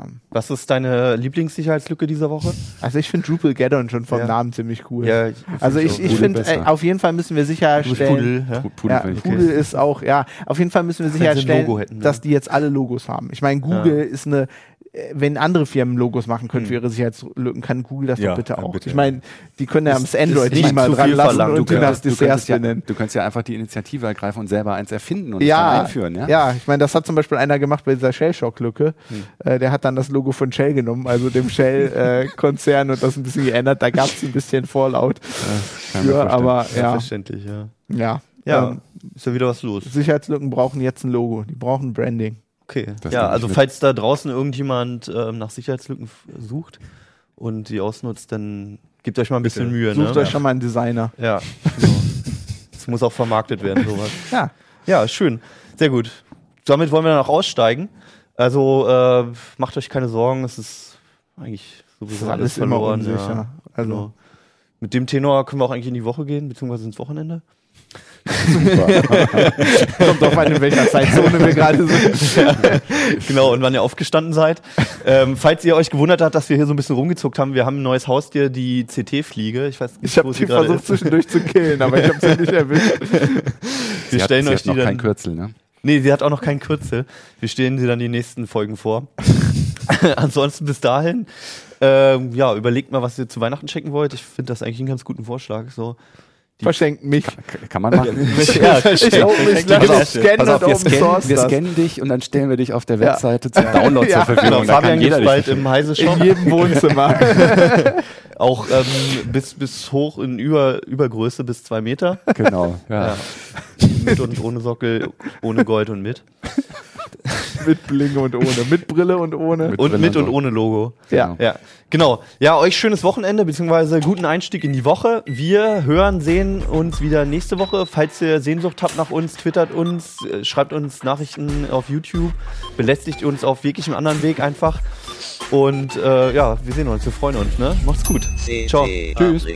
Ähm, Was ist deine Lieblingssicherheitslücke dieser Woche? also ich finde Drupal Gaddon schon vom Ja. Namen ziemlich cool. Ja, also ich, auch ich Pudel finde, äh, auf jeden Fall müssen wir sicherstellen, Pudel, ja? Pu- Pudel ja, ich gut. ist auch, ja, auf jeden Fall müssen wir sicherstellen, Logo hätten, ne? dass die jetzt alle Logos haben. Ich meine, Google ist eine, wenn andere Firmen Logos machen können für Hm. ihre Sicherheitslücken, kann Google das Ja, doch bitte ja, auch. bitte. ich meine, die können ja am Android nicht mal dran lassen verlangt. und Du das du, könntest Dessert ja, benennen. du könntest ja einfach die Initiative ergreifen und selber eins erfinden und Ja, dann einführen. Ja, ja, ich meine, das hat zum Beispiel einer gemacht bei dieser Shell-Shock-Lücke. Hm. Äh, der hat dann das Logo von Shell genommen, also dem Shell-Konzern und das ein bisschen geändert. Da gab es ein bisschen Fallout. mir Für, aber ja, Selbstverständlich, ja. ja. Ja, Ähm, ist ja wieder was los. Sicherheitslücken brauchen jetzt ein Logo. Die brauchen Branding. Okay. Das ja, also falls da draußen irgendjemand ähm, nach Sicherheitslücken sucht und die ausnutzt, dann gebt euch mal ein bisschen Bitte. Mühe. Sucht ne? euch schon mal einen Designer. Ja. Es muss auch vermarktet werden, sowas. Ja. Ja, schön. Sehr gut. Damit wollen wir dann auch aussteigen. Also äh, macht euch keine Sorgen, es ist eigentlich sowieso ist alles alles immer verloren. unsicher. Ja. Also, Genau. Mit dem Tenor können wir auch eigentlich in die Woche gehen, beziehungsweise ins Wochenende. kommt drauf an, in welcher Zeitzone wir gerade sind. genau, und wann ihr aufgestanden seid. ähm, falls ihr euch gewundert habt, dass wir hier so ein bisschen rumgezuckt haben, wir haben ein neues Haustier, die CT-Fliege. Ich weiß nicht, Ich habe wo die sie gerade versucht ist. zwischendurch zu killen, aber ich habe sie nicht erwischt. Sie Wir hat, stellen sie euch hat noch die kein dann. Kürzel, ne? Nee, sie hat auch noch kein Kürzel. Wir stellen sie dann die nächsten Folgen vor. Ansonsten bis dahin, ähm, ja, überlegt mal, was ihr zu Weihnachten schenken wollt. Ich finde das eigentlich einen ganz guten Vorschlag. So. Verschenkt mich. Kann, kann man machen. ja, Ich open, Pass auf, und wir Open scannen, Source wir scannen dich und dann stellen wir dich auf der Ja. Webseite zum Download Ja. zur Verfügung. Genau, Fabian dich bald im Heise Shop. In jedem Wohnzimmer. Auch ähm, bis, bis hoch in Über, Übergröße bis zwei Meter. Genau, ja. Ja. mit und ohne Sockel, ohne Gold und mit. mit Blinge und ohne. Mit Brille und ohne. Mit Und Brille mit und ohne Logo. Ja. Ja, genau. Ja, euch schönes Wochenende beziehungsweise guten Einstieg in die Woche. Wir hören, sehen uns wieder nächste Woche. Falls ihr Sehnsucht habt nach uns, twittert uns, äh, schreibt uns Nachrichten auf YouTube, belästigt uns auf jeglichem anderen Weg einfach. Und äh, ja, wir sehen uns, wir freuen uns. Ne? Macht's gut. Ciao. Tschüss.